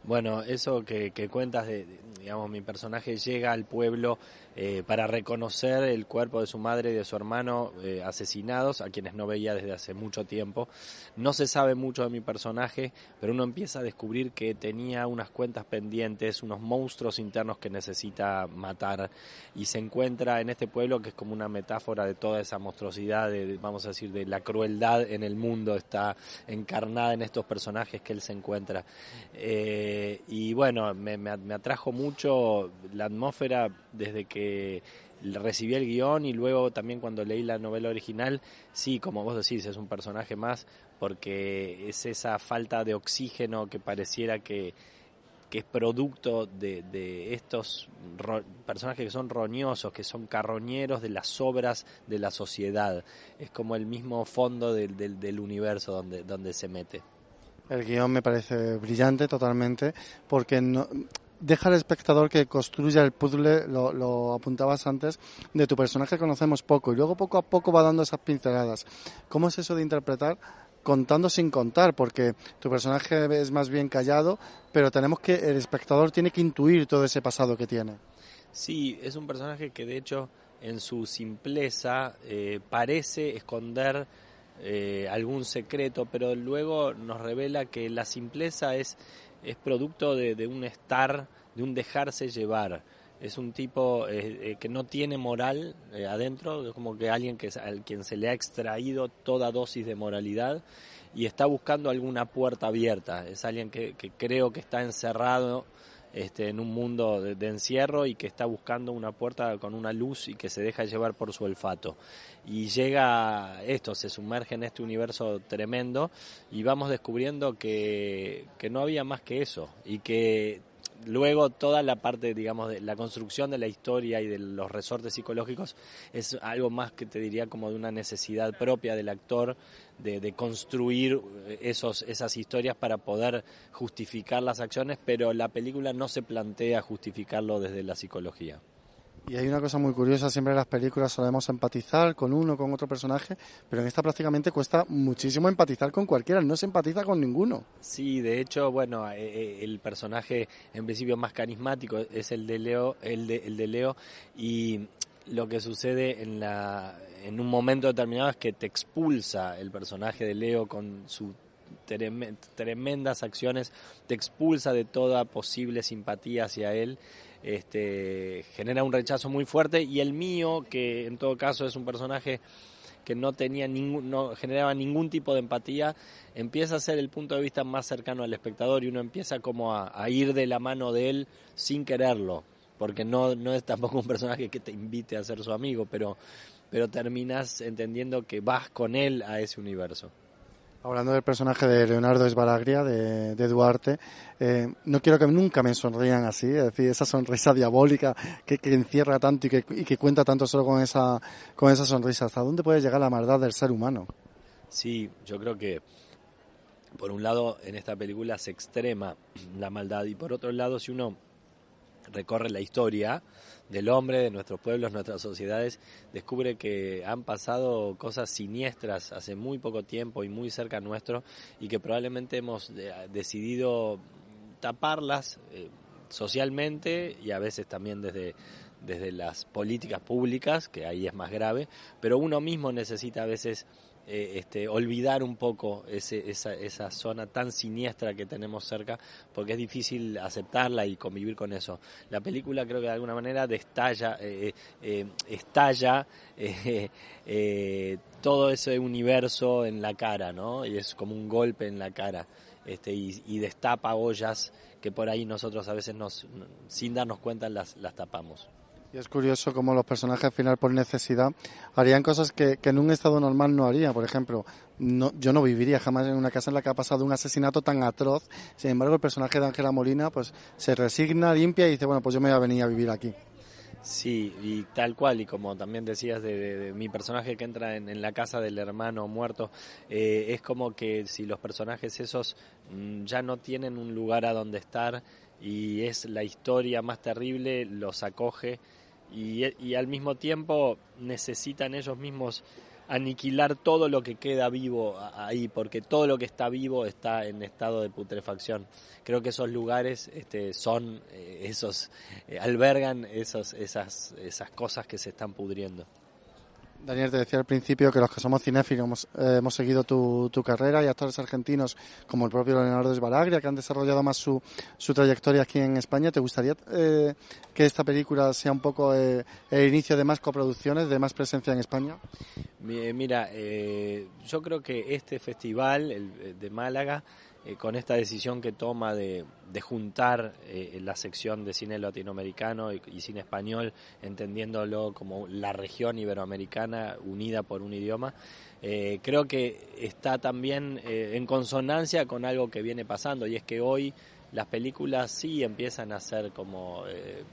Bueno, eso que, que cuentas de, digamos, mi personaje llega al pueblo eh, para reconocer el cuerpo de su madre y de su hermano eh, asesinados, a quienes no veía desde hace mucho tiempo. No se sabe mucho de mi personaje, pero uno empieza a descubrir que tenía unas cuentas pendientes, unos monstruos internos que necesita matar y se encuentra en este pueblo que es como una metáfora de toda esa monstruosidad, de, vamos a decir, de la crueldad en el mundo, está encarnada en estos personajes que él se encuentra. Eh, y bueno, me, atrajo mucho la atmósfera desde que recibí el guion y luego también cuando leí la novela original, sí, como vos decís, es un personaje más porque es esa falta de oxígeno que pareciera que, que es producto de, de estos personajes que son roñosos, que son carroñeros de las obras de la sociedad. Es como el mismo fondo del, del, universo donde, donde se mete. El guion me parece brillante totalmente porque no, deja al espectador que construya el puzzle, lo, lo, apuntabas antes, de tu personaje conocemos poco y luego poco a poco va dando esas pinceladas. ¿Cómo es eso de interpretar contando sin contar? Porque tu personaje es más bien callado, pero tenemos que, el espectador tiene que intuir todo ese pasado que tiene. Sí, es un personaje que de hecho en su simpleza eh, parece esconder eh, algún secreto, pero luego nos revela que la simpleza es es producto de, de, un estar, de un dejarse llevar. Es un tipo eh, eh, que no tiene moral eh, adentro, es como que alguien que, al quien se le ha extraído toda dosis de moralidad y está buscando alguna puerta abierta. Es alguien que, que creo que está encerrado este, en un mundo de, encierro y que está buscando una puerta con una luz y que se deja llevar por su olfato. Y llega esto, se sumerge en este universo tremendo y vamos descubriendo que, que no había más que eso y que luego toda la parte, digamos, de la construcción de la historia y de los resortes psicológicos es algo más que te diría como de una necesidad propia del actor de, de construir esos, esas historias para poder justificar las acciones, pero la película no se plantea justificarlo desde la psicología. Y hay una cosa muy curiosa, siempre en las películas solemos empatizar con uno, con otro personaje, pero en esta prácticamente cuesta muchísimo empatizar con cualquiera, no se empatiza con ninguno. Sí, de hecho, bueno, el personaje en principio más carismático es el de Leo, el de, el de Leo y lo que sucede en la en un momento determinado es que te expulsa el personaje de Leo con su tremendas acciones, te expulsa de toda posible simpatía hacia él este, genera un rechazo muy fuerte y el mío, que en todo caso es un personaje que no tenía ningún, no generaba ningún tipo de empatía, empieza a ser el punto de vista más cercano al espectador y uno empieza como a, a ir de la mano de él sin quererlo, porque no, no es tampoco un personaje que te invite a ser su amigo, pero, pero terminas entendiendo que vas con él a ese universo. Hablando del personaje de Leonardo Esbalagria, de, de Duarte, eh, no quiero que nunca me sonrían así, es decir, esa sonrisa diabólica que, encierra tanto y que, y que, cuenta tanto solo con esa, con esa sonrisa. ¿Hasta dónde puede llegar la maldad del ser humano? Sí, yo creo que por un lado en esta película se extrema la maldad y por otro lado si uno recorre la historia, del hombre, de nuestros pueblos, nuestras sociedades, descubre que han pasado cosas siniestras hace muy poco tiempo y muy cerca nuestro y que probablemente hemos decidido taparlas eh, socialmente y a veces también desde, desde las políticas públicas, que ahí es más grave, pero uno mismo necesita a veces eh, este, olvidar un poco ese, esa, esa zona tan siniestra que tenemos cerca, porque es difícil aceptarla y convivir con eso. La película creo que de alguna manera destalla, eh, eh, estalla todo ese universo en la cara, ¿no? Y es como un golpe en la cara. Este, y, y destapa ollas que por ahí nosotros a veces nos, sin darnos cuenta las, las tapamos. Y es curioso cómo los personajes al final por necesidad harían cosas que, que en un estado normal no harían. Por ejemplo, no, yo no viviría jamás en una casa en la que ha pasado un asesinato tan atroz. Sin embargo, el personaje de Ángela Molina pues se resigna, limpia y dice, bueno, pues yo me voy a venir a vivir aquí. Sí, y tal cual, y como también decías de, mi personaje que entra en, la casa del hermano muerto, eh, es como que si los personajes esos mmm, ya no tienen un lugar a donde estar y es la historia más terrible, los acoge y, y al mismo tiempo necesitan ellos mismos aniquilar todo lo que queda vivo ahí, porque todo lo que está vivo está en estado de putrefacción. Creo que esos lugares este, son eh, esos, eh, albergan esos, esas, esas cosas que se están pudriendo. Daniel, te decía al principio que los que somos cinéfilos hemos, eh, hemos seguido tu, tu, carrera y actores argentinos como el propio Leonardo Sbaraglia que han desarrollado más su, su trayectoria aquí en España. ¿Te gustaría eh, que esta película sea un poco eh, el inicio de más coproducciones, de más presencia en España? Mira, eh, yo creo que este festival el de Málaga eh, con esta decisión que toma de, juntar eh, la sección de cine latinoamericano y, cine español, entendiéndolo como la región iberoamericana unida por un idioma, eh, creo que está también en consonancia con algo que viene pasando y es que hoy las películas sí empiezan a ser como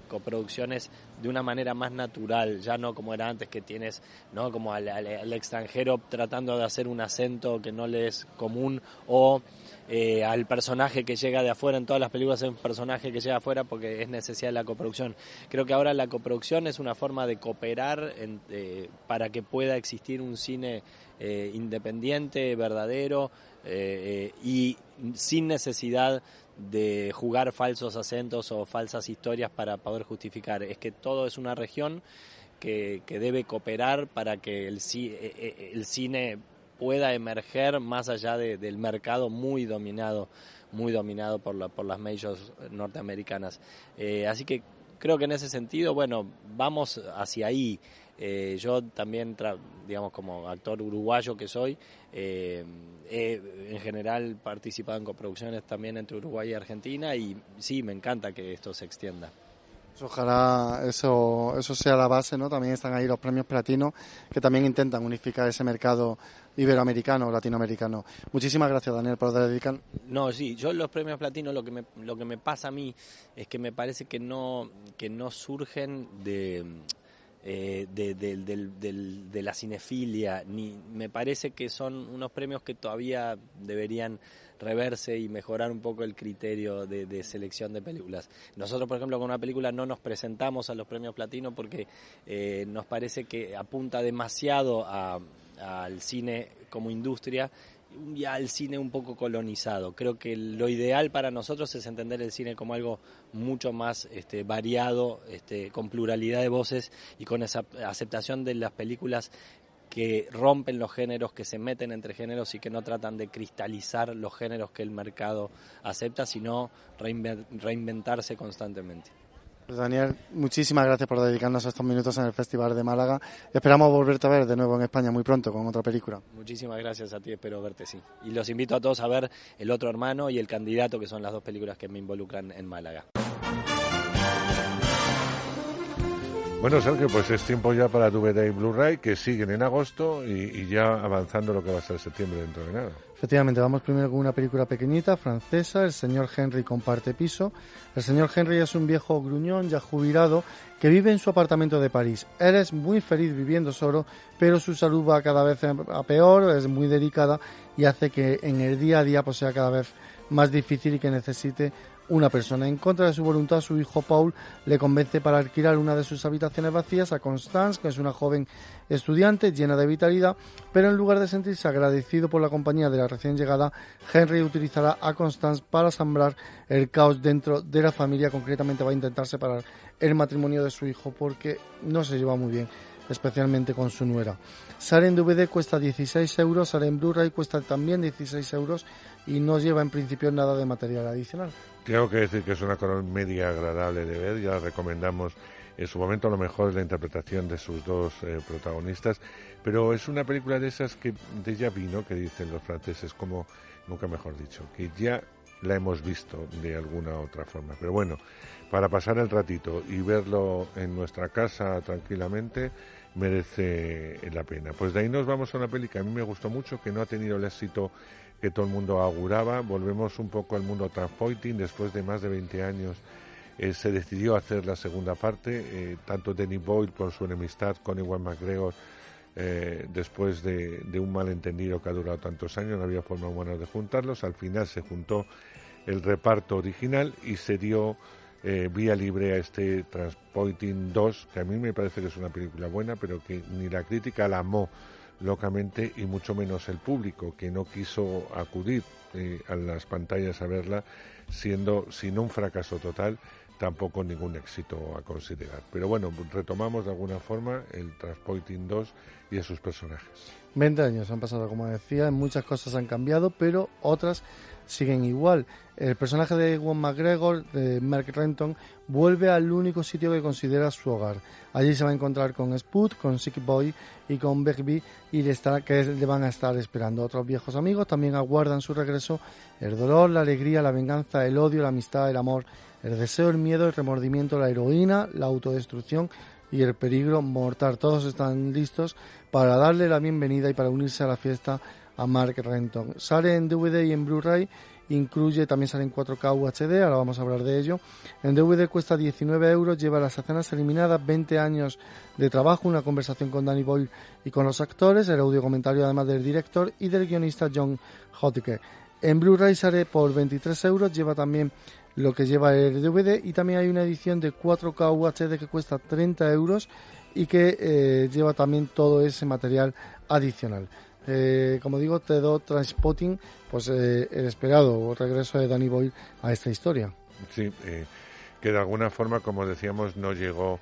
coproducciones de una manera más natural, ya no como era antes que tienes, ¿no? Como al, al extranjero tratando de hacer un acento que no le es común o eh, al personaje que llega de afuera, en todas las películas es un personaje que llega afuera porque es necesidad de la coproducción. Creo que ahora la coproducción es una forma de cooperar en, eh, para que pueda existir un cine eh, independiente, verdadero eh, y sin necesidad de jugar falsos acentos o falsas historias para poder justificar. Es que todo es una región que, que debe cooperar para que el, el cine pueda emerger más allá de, del mercado muy dominado, muy dominado por, la, por las majors norteamericanas. Eh, así que creo que en ese sentido, bueno, vamos hacia ahí. Eh, yo también, digamos, como actor uruguayo que soy, eh, he en general participado en coproducciones también entre Uruguay y Argentina y sí, me encanta que esto se extienda. Ojalá eso, eso sea la base, ¿no? También están ahí los premios platino que también intentan unificar ese mercado iberoamericano o latinoamericano. Muchísimas gracias, Daniel, por dedicar. No, sí, yo los premios platino lo que me, lo que me pasa a mí es que me parece que no, que no surgen de, eh, de, de, de, de, la cinefilia, ni me parece que son unos premios que todavía deberían reverse y mejorar un poco el criterio de, de, selección de películas. Nosotros, por ejemplo, con una película no nos presentamos a los premios platino porque eh, nos parece que apunta demasiado al cine como industria y al cine un poco colonizado. Creo que lo ideal para nosotros es entender el cine como algo mucho más este, variado, este, con pluralidad de voces y con esa aceptación de las películas que rompen los géneros, que se meten entre géneros y que no tratan de cristalizar los géneros que el mercado acepta, sino reinventarse constantemente. Pues Daniel, muchísimas gracias por dedicarnos estos minutos en el Festival de Málaga. Esperamos volverte a ver de nuevo en España muy pronto con otra película. Muchísimas gracias a ti, espero verte, sí. Y los invito a todos a ver El otro hermano y El candidato, que son las dos películas que me involucran en Málaga. Bueno, Sergio, pues es tiempo ya para DVD y Blu-ray que siguen en agosto y, ya avanzando lo que va a ser septiembre dentro de nada. Efectivamente, vamos primero con una película pequeñita, francesa, El señor Henry comparte piso. El señor Henry es un viejo gruñón ya jubilado que vive en su apartamento de París. Él es muy feliz viviendo solo, pero su salud va cada vez a peor, es muy delicada y hace que en el día a día pues sea cada vez más difícil y que necesite una persona. En contra de su voluntad, su hijo Paul le convence para alquilar una de sus habitaciones vacías a Constance, que es una joven estudiante llena de vitalidad, pero en lugar de sentirse agradecido por la compañía de la recién llegada, Henry utilizará a Constance para sembrar el caos dentro de la familia. Concretamente va a intentar separar el matrimonio de su hijo porque no se lleva muy bien, especialmente con su nuera. Sale en DVD cuesta 16 euros, sale en Blu-ray cuesta también 16 euros y no lleva en principio nada de material adicional. Tengo que decir que es una comedia agradable de ver, ya la recomendamos en su momento, a lo mejor es la interpretación de sus dos eh, protagonistas, pero es una película de esas que de ya vino, que dicen los franceses, como nunca mejor dicho, que ya la hemos visto de alguna otra forma. Pero bueno, para pasar el ratito y verlo en nuestra casa tranquilamente, merece la pena. Pues de ahí nos vamos a una peli que a mí me gustó mucho, que no ha tenido el éxito que todo el mundo auguraba. Volvemos un poco al mundo Transpointing, después de más de 20 años eh, se decidió hacer la segunda parte, eh, tanto Danny Boyle por su enemistad con Iwan McGregor, eh, después de, de, un malentendido que ha durado tantos años, no había forma buena de juntarlos, al final se juntó el reparto original y se dio vía libre a este Transpointing 2, que a mí me parece que es una película buena, pero que ni la crítica la amó locamente y mucho menos el público, que no quiso acudir a las pantallas a verla, siendo, sin un fracaso total, tampoco ningún éxito a considerar. Pero bueno, retomamos de alguna forma el Transpointing 2 y a sus personajes. 20 años han pasado, como decía, muchas cosas han cambiado, pero otras siguen igual. El personaje de Ewan McGregor, de Mark Renton, vuelve al único sitio que considera su hogar. Allí se va a encontrar con Spud, con Sick Boy y con Begbie y le, estará, que le van a estar esperando. Otros viejos amigos también aguardan su regreso. El dolor, la alegría, la venganza, el odio, la amistad, el amor, el deseo, el miedo, el remordimiento, la heroína, la autodestrucción y el peligro mortal. Todos están listos para darle la bienvenida y para unirse a la fiesta a Mark Renton. Sale en DVD y en Blu-ray, incluye, también sale en 4K UHD, ahora vamos a hablar de ello. En DVD cuesta 19 euros, lleva las escenas eliminadas, 20 años de trabajo, una conversación con Danny Boyle y con los actores, el audio comentario además del director y del guionista John Hotke. En Blu-ray sale por 23 euros, lleva también lo que lleva el DVD y también hay una edición de 4K UHD que cuesta 30 euros y que eh, lleva también todo ese material adicional. Eh, como digo, te do Transpotting, pues eh, el esperado regreso de Danny Boyle a esta historia. Sí, que de alguna forma, como decíamos, no llegó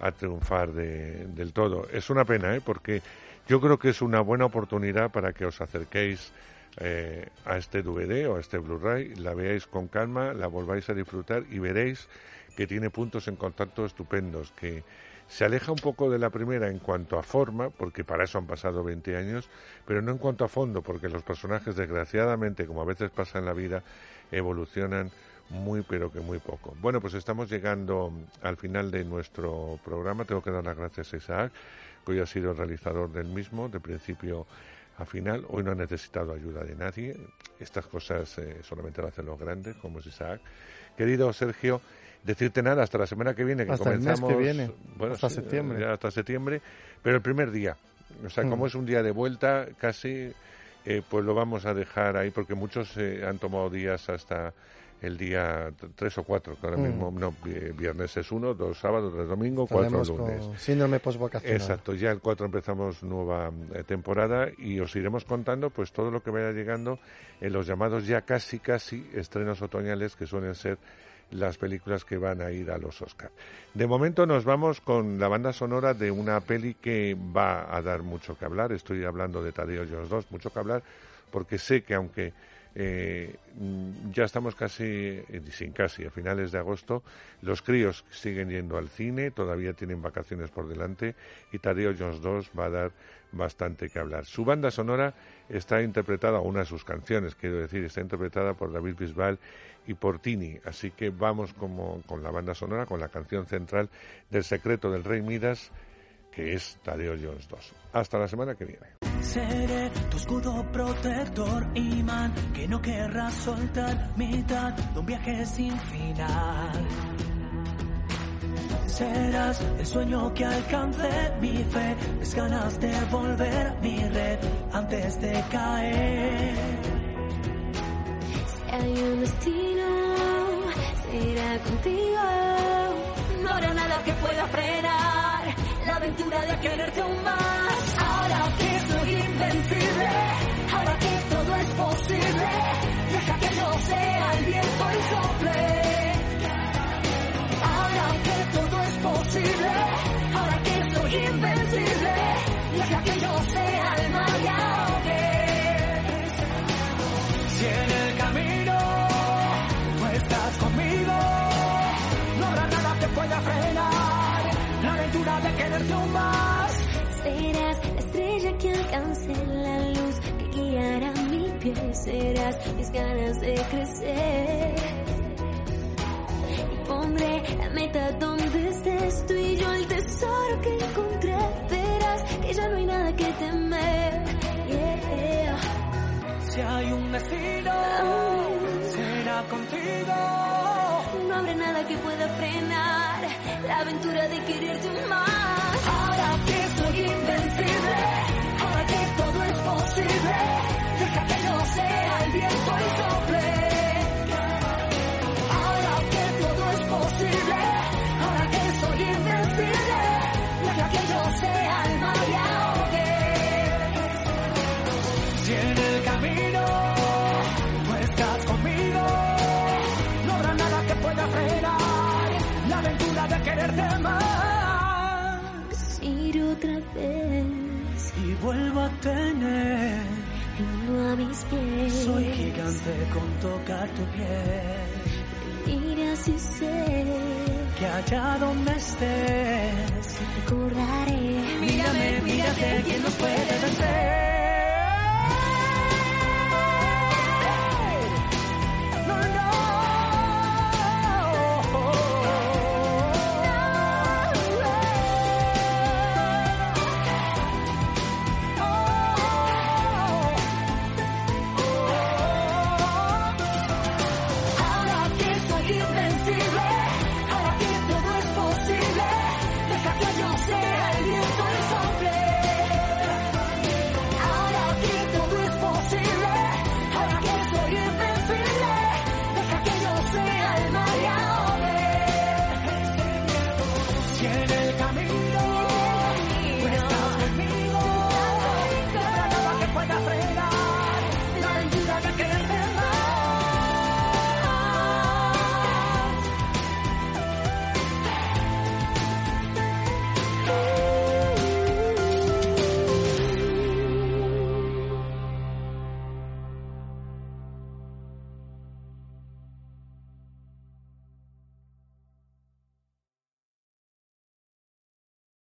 a triunfar del todo. Es una pena, ¿eh? porque yo creo que es una buena oportunidad para que os acerquéis eh, a este DVD o a este Blu-ray, la veáis con calma, la volváis a disfrutar y veréis que tiene puntos en contacto estupendos, que se aleja un poco de la primera en cuanto a forma, porque para eso han pasado 20 años, pero no en cuanto a fondo, porque los personajes, desgraciadamente, como a veces pasa en la vida, evolucionan muy pero que muy poco. Bueno, pues estamos llegando al final de nuestro programa. Tengo que dar las gracias a Isaac, que hoy ha sido el realizador del mismo, de principio al final, hoy no ha necesitado ayuda de nadie. Estas cosas eh, solamente lo hacen los grandes, como es Isaac. Querido Sergio, decirte nada hasta la semana que viene, que hasta comenzamos. El mes que viene, bueno, hasta septiembre. Ya hasta septiembre, pero el primer día. O sea, como Mm. es un día de vuelta, casi, eh, pues lo vamos a dejar ahí, porque muchos eh, han tomado días hasta el día t- tres o cuatro, que ahora Mm. mismo, no, vi- viernes es uno, dos sábados, tres domingo, cuatro lunes. síndrome postvacacional. Exacto, ya el 4 empezamos nueva eh, temporada y os iremos contando pues todo lo que vaya llegando en los llamados ya casi casi estrenos otoñales que suelen ser las películas que van a ir a los Oscars. De momento nos vamos con la banda sonora de una peli que va a dar mucho que hablar. Estoy hablando de Tadeo Jones 2, mucho que hablar porque sé que aunque eh, ya estamos casi, eh, sin casi, a finales de agosto. Los críos siguen yendo al cine, todavía tienen vacaciones por delante y Tadeo Jones 2 va a dar bastante que hablar. Su banda sonora está interpretada, una de sus canciones, quiero decir, está interpretada por David Bisbal y por Tini. Así que vamos como, con la banda sonora, con la canción central del secreto del Rey Midas, que es Tadeo Jones 2. Hasta la semana que viene. Seré tu escudo protector, imán que no querrás soltar, mitad de un viaje sin final. Serás el sueño que alcance mi fe, mis ganas de volver mi red antes de caer. Si hay un destino, será contigo. No habrá nada que pueda frenar la aventura de quererte aún más. Ahora que soy invencible, alcance la luz que guiará mi pie. Serás mis ganas de crecer. Y pondré la meta donde estés tú y yo, el tesoro que encontré. Verás que ya no hay nada que temer. Yeah. Si hay un destino, será contigo. No habrá nada que pueda frenar la aventura de quererte más. Ahora que soy invencible, más. Ir otra vez. Y vuelvo a tener, uno a mis pies. soy gigante con tocar tu piel. Mira si sé Que allá donde estés, recordaré. mírame, mírate, ¿quién nos puede